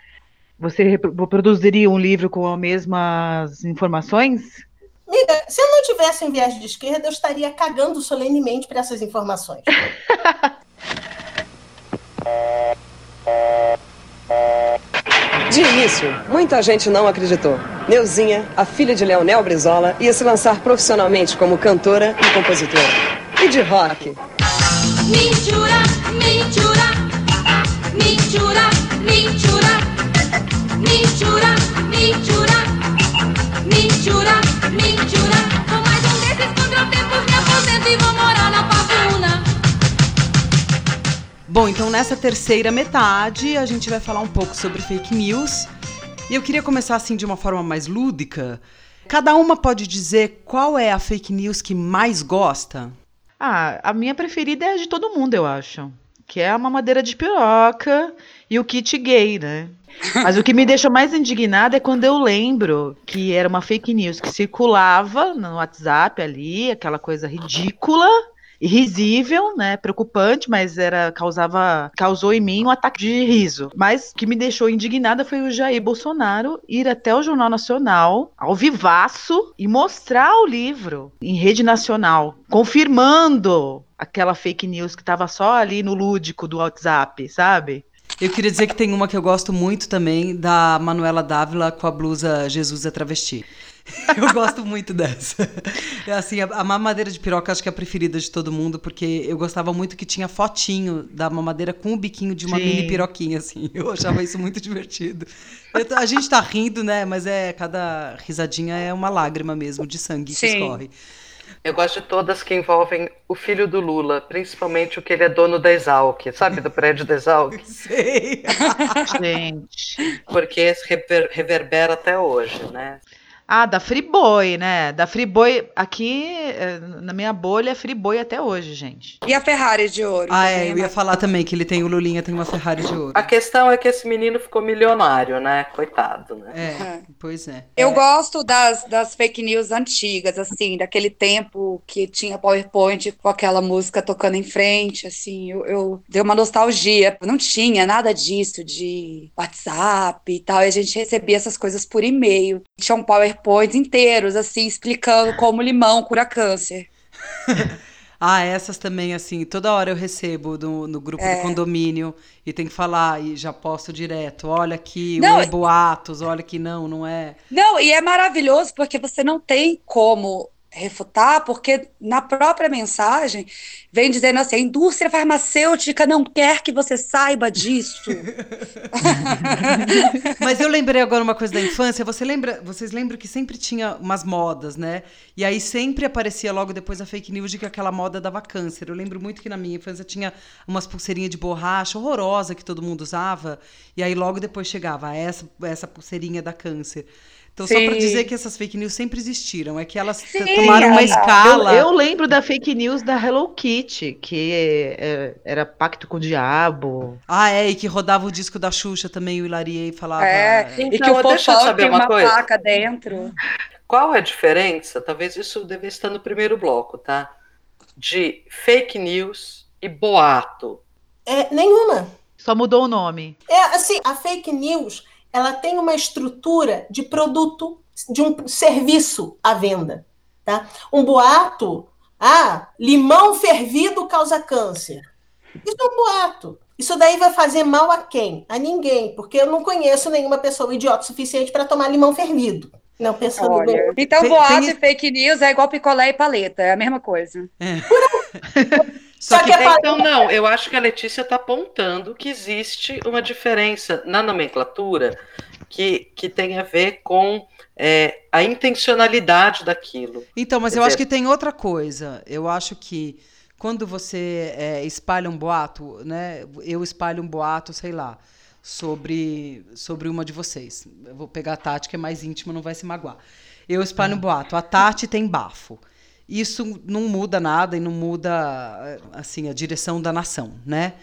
você produziria um livro com as mesmas informações? Amiga, se eu não tivesse um viés de esquerda, eu estaria cagando solenemente para essas informações. <laughs> De início, muita gente não acreditou. Neuzinha, a filha de Leonel Brizola, ia se lançar profissionalmente como cantora e compositora. E de rock. Mentira, mentira, mentira, mentira, mentira, mentira, mentira, mentira. Bom, então nessa terceira metade a gente vai falar um pouco sobre fake news. E eu queria começar assim de uma forma mais lúdica. Cada uma pode dizer qual é a fake news que mais gosta? Ah, a minha preferida é a de todo mundo, eu acho. Que é a mamadeira de piroca e o kit gay, né? <laughs> Mas o que me deixa mais indignada é quando eu lembro que era uma fake news que circulava no WhatsApp ali, aquela coisa ridícula, risível, né, preocupante, mas era causava causou em mim um ataque de riso. Mas o que me deixou indignada foi o Jair Bolsonaro ir até o Jornal Nacional, ao vivaço, e mostrar o livro em rede nacional, confirmando aquela fake news que estava só ali no lúdico do WhatsApp, sabe? Eu queria dizer que tem uma que eu gosto muito também, da Manuela Dávila com a blusa Jesus é travesti. <laughs> Eu gosto muito dessa. É assim, a, a, mamadeira de piroca acho que é a preferida de todo mundo, porque eu gostava muito que tinha fotinho da mamadeira com o biquinho de uma Sim. mini piroquinha, assim. <laughs> Eu achava isso muito divertido. Eu, a gente tá rindo, né? Mas é cada risadinha é uma lágrima mesmo de sangue Sim. que escorre. Eu gosto de todas que envolvem o filho do Lula, principalmente o que ele é dono da Exalc, sabe, do prédio da Exalc? <laughs> Sei. Gente. Porque rever, reverbera até hoje, né? Ah, da Friboi, né? Da Friboi, aqui eh, na minha bolha é Friboi até hoje, gente. E a Ferrari de ouro? Ah, é, eu ia falar também que ele tem o Lulinha, tem uma Ferrari de ouro. A questão é que esse menino ficou milionário, né? Coitado, né? É, é. pois é. Eu é. gosto das, das fake news antigas, assim, daquele tempo que tinha PowerPoint com aquela música tocando em frente, assim, eu, eu deu uma nostalgia. Não tinha nada disso de WhatsApp e tal, e a gente recebia essas coisas por e-mail. Tinha um PowerPoint PowerPoints inteiros, assim, explicando como limão cura câncer. <laughs> Ah, essas também, assim, toda hora eu recebo no, no grupo É. do condomínio e tem que falar e já posto direto. Olha aqui, Não, é boatos, olha que não, não é. Não, e é maravilhoso porque você não tem como refutar, porque na própria mensagem vem dizendo assim: a indústria farmacêutica não quer que você saiba disso. <laughs> Mas eu lembrei agora uma coisa da infância. Você lembra, vocês lembram que sempre tinha umas modas, né? E aí sempre aparecia logo depois a fake news de que aquela moda dava câncer. Eu lembro muito que na minha infância tinha umas pulseirinhas de borracha horrorosa que todo mundo usava. E aí logo depois chegava "Ah, essa essa pulseirinha da câncer. Então, só para Sim. dizer que essas fake news sempre existiram. É que elas Sim, tomaram uma escala. Eu, eu lembro da fake news da Hello Kitty, que é, era pacto com o diabo. Ah, é, e que rodava o disco da Xuxa também, o Hilariei falava. É, e que Então, o deixa eu saber tem uma uma coisa. placa dentro. Qual é a diferença? Talvez isso deve estar no primeiro bloco, tá? De fake news e boato. É, nenhuma. Só mudou o nome. É assim, a fake news, ela tem uma estrutura de produto, de um serviço à venda, tá? Um boato, ah, limão fervido causa câncer. Isso é um boato. Isso daí vai fazer mal a quem? A ninguém, porque eu não conheço nenhuma pessoa idiota o suficiente para tomar limão fervido. Não pensando Olha. bem. Então, boato tem- e fake news é igual picolé e paleta, é a mesma coisa. <laughs> Só, Só que, que é Então, não, eu acho que a Letícia está apontando que existe uma diferença na nomenclatura que, que tem a ver com é, a intencionalidade daquilo. Então, mas Quer eu acho dizer- que tem outra coisa. Eu acho que quando você é, espalha um boato, né? Eu espalho um boato, sei lá, sobre, sobre uma de vocês. Eu vou pegar a Tati, que é mais íntima, não vai se magoar. Eu espalho um boato. A Tati tem bafo. Isso não muda nada e não muda assim a direção da nação, né?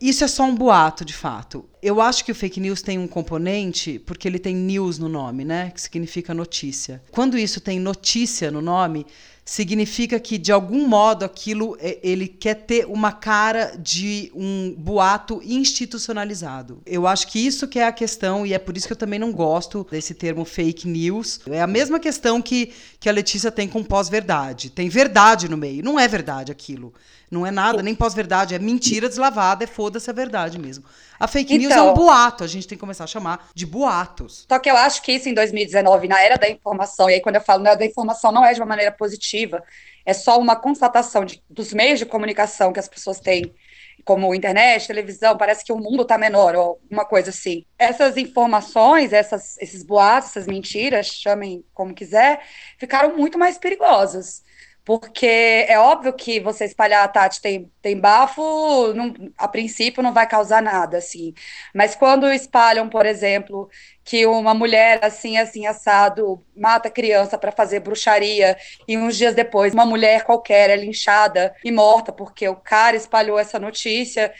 Isso é só um boato, de fato. Eu acho que o fake news tem um componente, porque ele tem news no nome, né? Que significa notícia. Quando isso tem notícia no nome, significa que, de algum modo, aquilo é- ele quer ter uma cara de um boato institucionalizado. Eu acho que isso que é a questão, e é por isso que eu também não gosto desse termo fake news. É a mesma questão que, que a Letícia tem com pós-verdade. Tem verdade no meio. Não é verdade aquilo. Não é nada, nem pós-verdade, é mentira deslavada, é foda-se a verdade mesmo. A fake news é Então- um boato, a gente tem que começar a chamar de boatos. Só que eu acho que isso em 2019, na era da informação, e aí quando eu falo na era da informação, não é de uma maneira positiva, é só uma constatação de- dos meios de comunicação que as pessoas têm, como internet, televisão, parece que o mundo está menor, ou uma coisa assim. Essas informações, essas, esses boatos, essas mentiras, chamem como quiser, ficaram muito mais perigosas. Porque é óbvio que você espalhar a Tati tem, tem bafo, não- a princípio não vai causar nada, assim. Mas quando espalham, por exemplo, que uma mulher assim, assim, assado, mata criança para fazer bruxaria, e uns dias depois uma mulher qualquer é linchada e morta porque o cara espalhou essa notícia.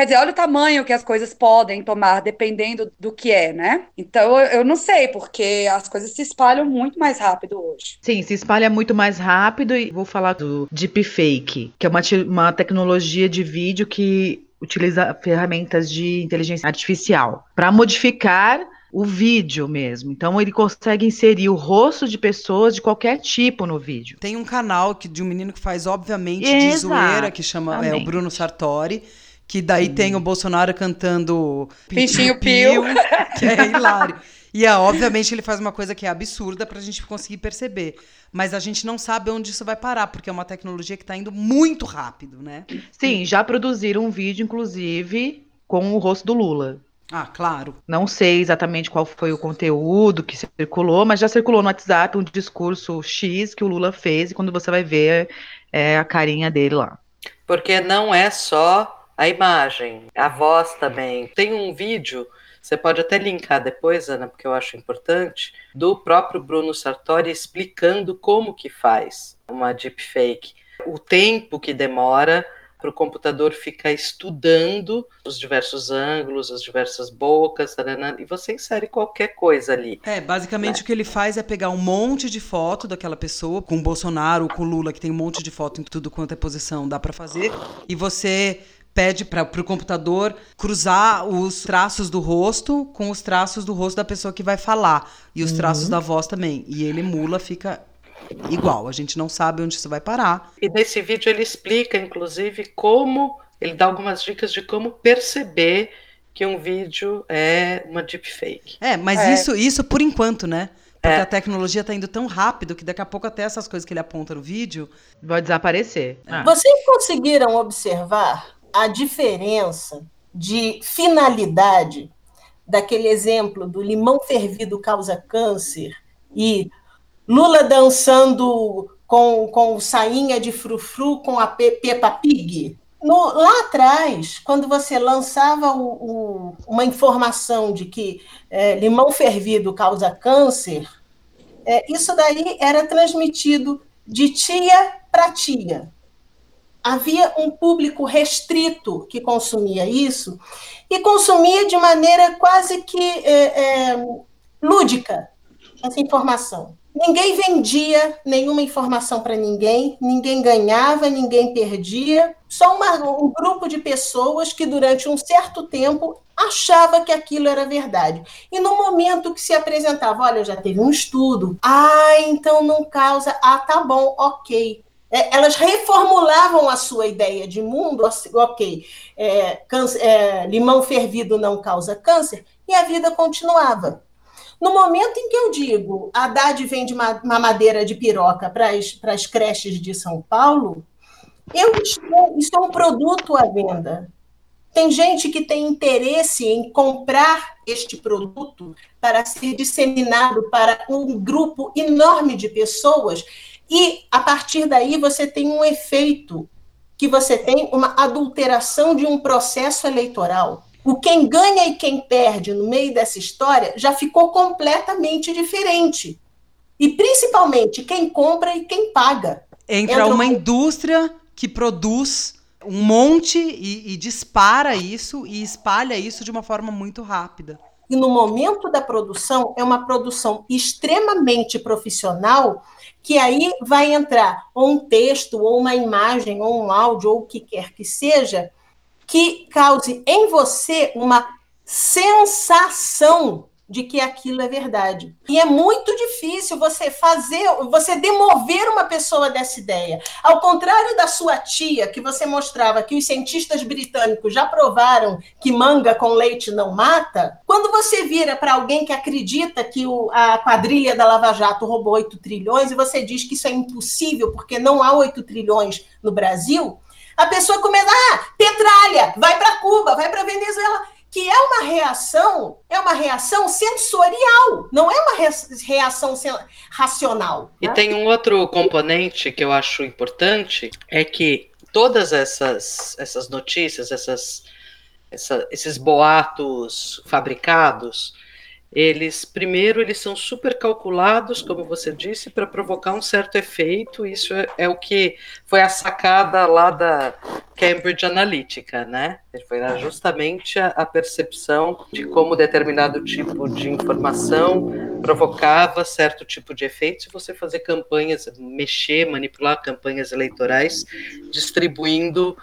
Quer dizer, olha o tamanho que as coisas podem tomar, dependendo do que é, né? Então, eu, não sei, porque as coisas se espalham muito mais rápido hoje. Sim, se espalha muito mais rápido e vou falar do deepfake, que é uma, uma tecnologia de vídeo que utiliza ferramentas de inteligência artificial para modificar o vídeo mesmo. Então ele consegue inserir o rosto de pessoas de qualquer tipo no vídeo. Tem um canal que, de um menino que faz, obviamente, de zoeira, que chama é, o. Bruno Sartori. Que daí tem o Bolsonaro cantando Pintinho Piu. <laughs> que é hilário. E é, obviamente ele faz uma coisa que é absurda pra gente conseguir perceber. Mas a gente não sabe onde isso vai parar, porque é uma tecnologia que tá indo muito rápido, né? Sim, já produziram um vídeo, inclusive, com o rosto do Lula. Ah, claro. Não sei exatamente qual foi o conteúdo que circulou, mas já circulou no WhatsApp um discurso X que o Lula fez, e quando você vai ver é a carinha dele lá. Porque não é só a imagem, a voz também. Tem um vídeo, você pode até linkar depois, Ana, porque eu acho importante, do próprio Bruno Sartori explicando como que faz uma deepfake. O tempo que demora para o computador ficar estudando os diversos ângulos, as diversas bocas, e você insere qualquer coisa ali. É, basicamente o que ele faz é pegar um monte de foto daquela pessoa, com o Bolsonaro com o Lula, que tem um monte de foto em tudo quanto é posição, dá pra fazer, e você pede para o computador cruzar os traços do rosto com os traços do rosto da pessoa que vai falar e os traços Uhum. da voz também. E ele emula, fica igual. A gente não sabe onde isso vai parar. E nesse vídeo ele explica, inclusive, como ele dá algumas dicas de como perceber que um vídeo é uma deepfake. É, mas É. isso, isso por enquanto, né? Porque É. a tecnologia tá indo tão rápido que daqui a pouco até essas coisas que ele aponta no vídeo. Vai desaparecer. Ah. Vocês conseguiram observar a diferença de finalidade daquele exemplo do limão fervido causa câncer e Lula dançando com, com sainha de frufru com a Pe- Peppa Pig? No- lá atrás, quando você lançava o- o- uma informação de que é, limão fervido causa câncer, é, isso daí era transmitido de tia para tia havia um público restrito que consumia isso e consumia de maneira quase que é, é, lúdica essa informação. Ninguém vendia nenhuma informação para ninguém, ninguém ganhava, ninguém perdia. Só uma, um grupo de pessoas que, durante um certo tempo, achava que aquilo era verdade. E no momento que se apresentava, olha, já teve um estudo. Ah, então não causa. Ah, tá bom, ok. É, elas reformulavam a sua ideia de mundo, assim, ok, é, câncer- é, limão fervido não causa câncer, e a vida continuava. No momento em que eu digo Haddad vende ma- mamadeira de piroca para as creches de São Paulo, eu estou, isso é um produto à venda. Tem gente que tem interesse em comprar este produto para ser disseminado para um grupo enorme de pessoas, e a partir daí você tem um efeito que você tem uma adulteração de um processo eleitoral. O quem ganha e quem perde no meio dessa história já ficou completamente diferente. E principalmente quem compra e quem paga. Entra Entra uma um- indústria que produz um monte e, e dispara isso e espalha isso de uma forma muito rápida. E no momento da produção, é uma produção extremamente profissional, que aí vai entrar ou um texto, ou uma imagem, ou um áudio, ou o que quer que seja, que cause em você uma sensação de que aquilo é verdade. E é muito difícil você fazer, você demover uma pessoa dessa ideia. Ao contrário da sua tia, que você mostrava que os cientistas britânicos já provaram que manga com leite não mata, quando você vira para alguém que acredita que o- a quadrilha da Lava Jato roubou 8 trilhões e você diz que isso é impossível porque não há 8 trilhões no Brasil, a pessoa começa, ah, petralha, vai para Cuba, vai para Venezuela que é uma reação, é uma reação sensorial, não é uma re- reação racional. E né? tem um outro componente que eu acho importante, é que todas essas, essas notícias, essas, essa- esses boatos fabricados, eles, primeiro, eles são super calculados, como você disse, para provocar um certo efeito, isso é, é o que foi a sacada lá da Cambridge Analytica, né? Foi justamente a, a percepção de como determinado tipo de informação provocava certo tipo de efeito se você fazer campanhas, mexer, manipular campanhas eleitorais, distribuindo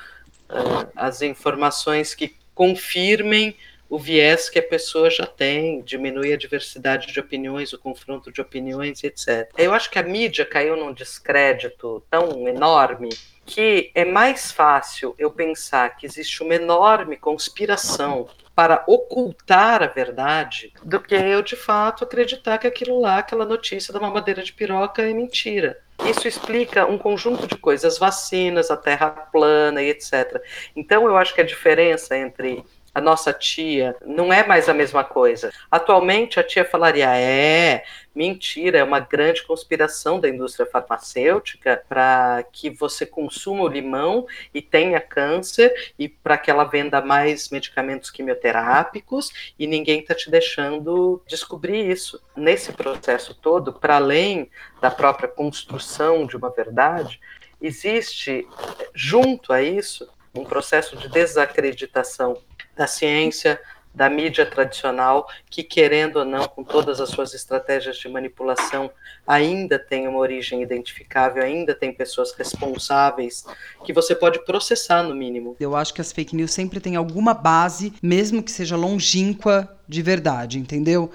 uh, as informações que confirmem o viés que a pessoa já tem, diminui a diversidade de opiniões, o confronto de opiniões, etc. Eu acho que a mídia caiu num descrédito tão enorme que é mais fácil eu pensar que existe uma enorme conspiração para ocultar a verdade do que eu de fato acreditar que aquilo lá, aquela notícia da mamadeira de piroca é mentira. Isso explica um conjunto de coisas, vacinas, a terra plana e etc. Então eu acho que a diferença entre a nossa tia não é mais a mesma coisa. Atualmente a tia falaria: é, mentira, é uma grande conspiração da indústria farmacêutica para que você consuma o limão e tenha câncer e para que ela venda mais medicamentos quimioterápicos e ninguém está te deixando descobrir isso. Nesse processo todo, para além da própria construção de uma verdade, existe junto a isso um processo de desacreditação da ciência, da mídia tradicional, que, querendo ou não, com todas as suas estratégias de manipulação, ainda tem uma origem identificável, ainda tem pessoas responsáveis que você pode processar, no mínimo. Eu acho que as fake news sempre têm alguma base, mesmo que seja longínqua de verdade, entendeu?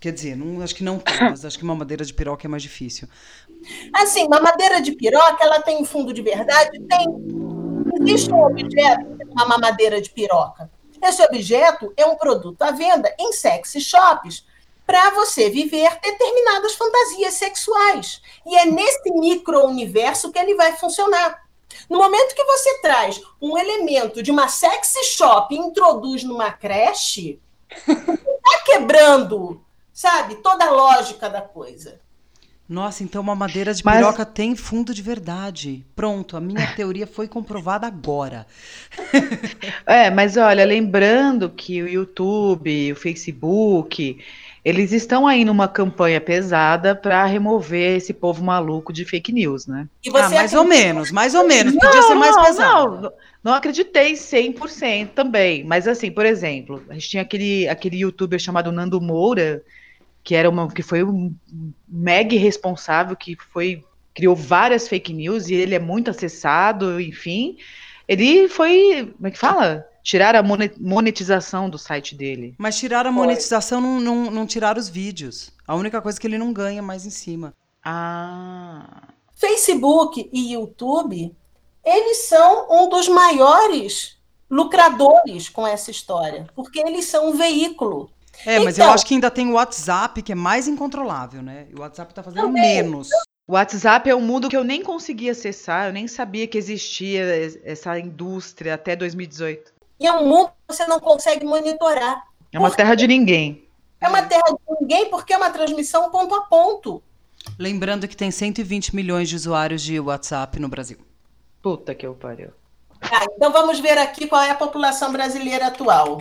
Quer dizer, não, acho que não todas, acho que uma madeira de piroca é mais difícil. Assim, uma madeira de piroca, ela tem fundo de verdade? Tem. Existe um objeto, uma mamadeira de piroca. Esse objeto é um produto à venda em sexy shops para você viver determinadas fantasias sexuais. E é nesse micro-universo que ele vai funcionar. No momento que você traz um elemento de uma sexy shop e introduz numa creche, <laughs> está quebrando, sabe, toda a lógica da coisa. Nossa, então uma madeira de Mas... piroca tem fundo de verdade. Pronto, a minha teoria foi comprovada agora. <laughs> é, mas olha, lembrando que o YouTube, o Facebook, eles estão aí numa campanha pesada para remover esse povo maluco de fake news, né? ah, mais acredita... ou menos, mais ou menos. Podia não, ser mais não, pesado. Não, não acreditei 100% também. Mas assim, por exemplo, a gente tinha aquele, aquele youtuber chamado Nando Moura, que era uma que foi um mega responsável que foi criou várias fake news e ele é muito acessado, enfim. Ele foi, como é que fala? Tirar a monetização do site dele. Mas tirar a monetização não, não, não tirar os vídeos. A única coisa que ele não ganha mais em cima. Ah. Facebook e YouTube, eles são um dos maiores lucradores com essa história, porque eles são um veículo é, mas então, eu acho que ainda tem o WhatsApp, que é mais incontrolável, né? O WhatsApp tá fazendo também. menos. O WhatsApp é um mundo que eu nem conseguia acessar, eu nem sabia que existia essa indústria até 2018. E é um mundo que você não consegue monitorar. É uma terra de ninguém. É uma terra de ninguém porque é uma transmissão ponto a ponto. Lembrando que tem 120 milhões de usuários de WhatsApp no Brasil. Puta que eu pariu. Ah, então vamos ver aqui qual é a população brasileira atual.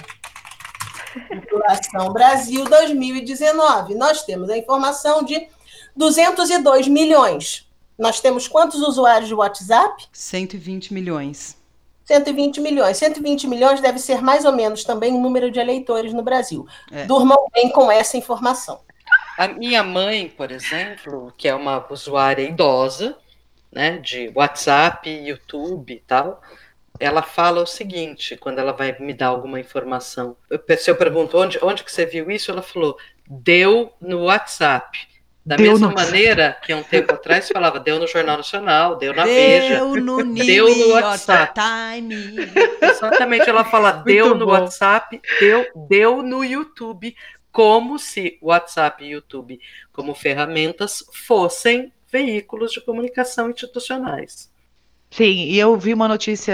População Brasil 2019. Nós temos a informação de 202 milhões. Nós temos quantos usuários de WhatsApp? 120 milhões. 120 milhões. 120 milhões deve ser mais ou menos também o número de eleitores no Brasil. É. Durmam bem com essa informação. A minha mãe, por exemplo, que é uma usuária idosa, né, de WhatsApp, YouTube e tal, ela fala o seguinte, quando ela vai me dar alguma informação. Eu, se eu pergunto onde, onde que você viu isso, ela falou, deu no WhatsApp. Da deu mesma no... maneira que um tempo atrás falava, deu no Jornal Nacional, deu na deu Veja, no deu no WhatsApp. Time. Exatamente, ela fala, <laughs> deu no WhatsApp, deu, deu no YouTube, como se WhatsApp e YouTube, como ferramentas, fossem veículos de comunicação institucionais. Sim, e eu vi uma notícia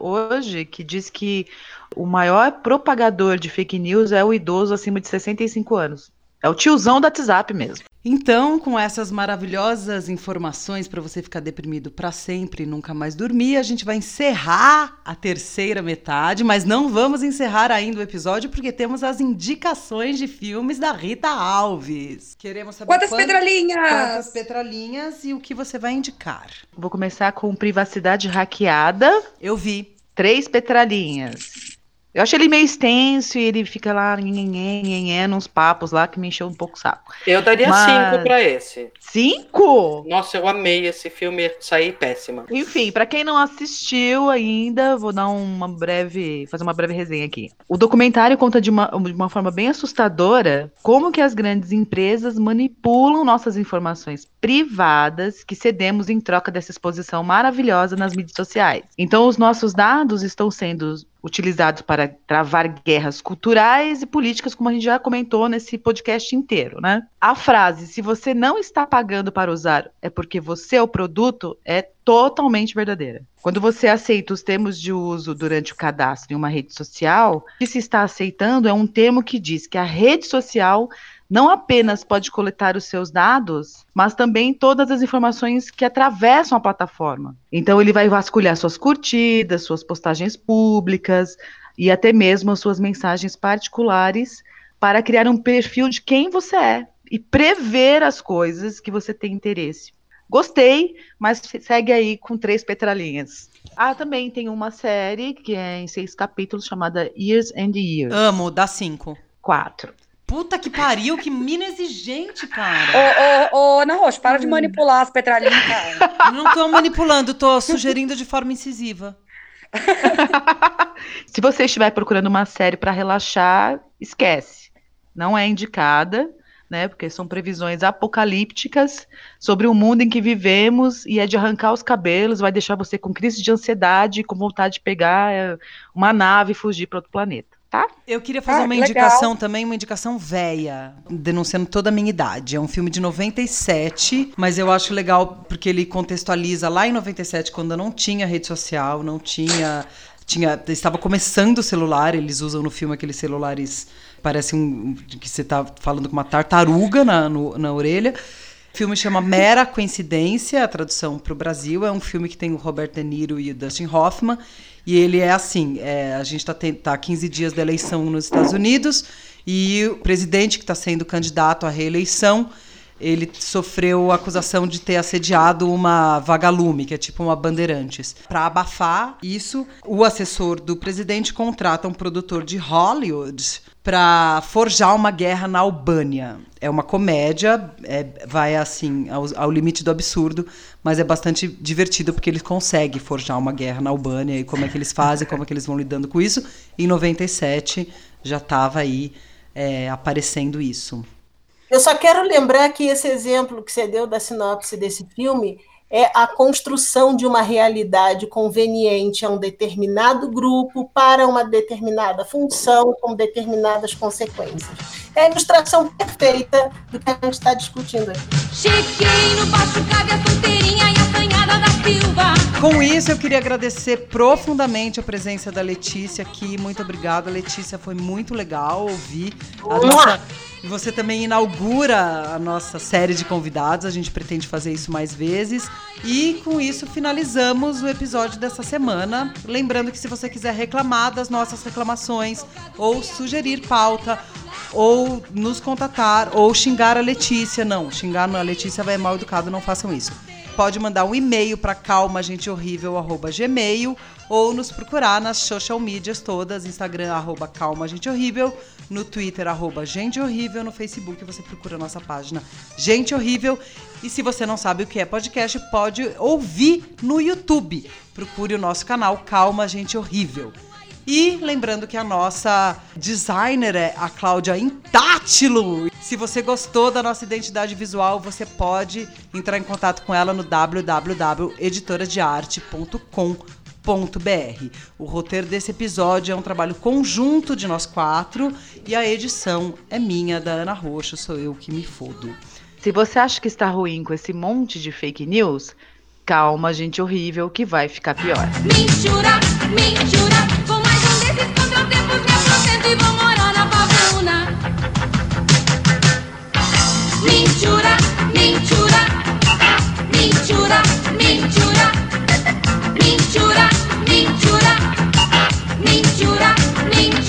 hoje que diz que o maior propagador de fake news é o idoso acima de 65 anos. É o tiozão do WhatsApp mesmo. Então, com essas maravilhosas informações para você ficar deprimido para sempre e nunca mais dormir, a gente vai encerrar a terceira metade, mas não vamos encerrar ainda o episódio porque temos as indicações de filmes da Rita Alves. Queremos saber quantas, quantas petralinhas? Quantas petralinhas e o que você vai indicar. Vou começar com Privacidade Hackeada. Eu vi. Três petralinhas. Eu acho ele meio extenso e ele fica lá nhenhenhen, nos papos lá que me encheu um pouco o saco. Eu daria Mas... cinco pra esse. Cinco? Nossa, eu amei esse filme, saí péssima. Enfim, para quem não assistiu ainda, vou dar uma breve, fazer uma breve resenha aqui. O documentário conta de uma, de uma forma bem assustadora como que as grandes empresas manipulam nossas informações privadas que cedemos em troca dessa exposição maravilhosa nas mídias sociais. Então, os nossos dados estão sendo utilizados para travar guerras culturais e políticas, como a gente já comentou nesse podcast inteiro, né? A frase "se você não está pagando para usar é porque você é o produto" é totalmente verdadeira. Quando você aceita os termos de uso durante o cadastro em uma rede social, o que se está aceitando é um termo que diz que a rede social não apenas pode coletar os seus dados, mas também todas as informações que atravessam a plataforma. Então, ele vai vasculhar suas curtidas, suas postagens públicas e até mesmo as suas mensagens particulares para criar um perfil de quem você é e prever as coisas que você tem interesse. Gostei, mas segue aí com três petralinhas. Ah, também tem uma série que é em seis capítulos chamada Years and Years. Amo, dá cinco. Quatro. Puta que pariu, que mina exigente, cara. Ô, ô, ô, Ana Rocha, para de manipular as petralinhas, cara. Não tô manipulando, tô sugerindo de forma incisiva. <laughs> Se você estiver procurando uma série para relaxar, esquece. Não é indicada, né? Porque são previsões apocalípticas sobre o mundo em que vivemos e é de arrancar os cabelos, vai deixar você com crise de ansiedade, com vontade de pegar é, uma nave e fugir para outro planeta. Tá? Eu queria fazer Ah, uma que indicação também, uma indicação véia, denunciando toda a minha idade. É um filme de 97, mas eu acho legal porque ele contextualiza lá em 97, quando não tinha rede social, não tinha. tinha estava começando o celular, eles usam no filme aqueles celulares. Parece um. que você tá falando com uma tartaruga na, no- na orelha. O filme chama Mera Coincidência, a tradução para o Brasil. É um filme que tem o Robert De Niro e o Dustin Hoffman. E ele é assim: é, a gente está tá há 15 dias da eleição nos Estados Unidos e o presidente que está sendo candidato à reeleição. Ele sofreu a acusação de ter assediado uma vagalume, que é tipo uma bandeirantes. Para abafar isso, o assessor do presidente contrata um produtor de Hollywood para forjar uma guerra na Albânia. É uma comédia, é- vai assim ao, ao limite do absurdo, mas é bastante divertido porque ele consegue forjar uma guerra na Albânia e como é que eles fazem, como é que eles vão lidando com isso. Em 97 já estava aí é, aparecendo isso. Eu só quero lembrar que esse exemplo que você deu da sinopse desse filme é a construção de uma realidade conveniente a um determinado grupo para uma determinada função com determinadas consequências. É a ilustração perfeita do que a gente está discutindo aqui. Cheguei no baixo, cabe a e a. Com isso, eu queria agradecer profundamente a presença da Letícia aqui. Muito obrigada, Letícia. Foi muito legal ouvir a nossa. E você também inaugura a nossa série de convidados. A gente pretende fazer isso mais vezes. E com isso finalizamos o episódio dessa semana. Lembrando que se você quiser reclamar das nossas reclamações ou sugerir pauta ou nos contatar ou xingar a Letícia, não, xingar a Letícia vai mal educado, não façam isso pode mandar um e-mail para calmagenteHorrível@gmail ou nos procurar nas social medias todas, Instagram arroba calmagenteHorrível, no Twitter arroba no Facebook você procura a nossa página Gente Horrível. E se você não sabe o que é podcast, pode ouvir no YouTube. Procure o nosso canal Calma Gente Horrível. E lembrando que a nossa designer é a Cláudia Intátilo. Se você gostou da nossa identidade visual, você pode entrar em contato com ela no www.editoradearte.com.br. O roteiro desse episódio é um trabalho conjunto de nós quatro e a edição é minha, da Ana Rocha, sou eu que me fodo. Se você acha que está ruim com esse monte de fake news, calma, gente horrível, que vai ficar pior. Mentira, mentira. Com mais um desses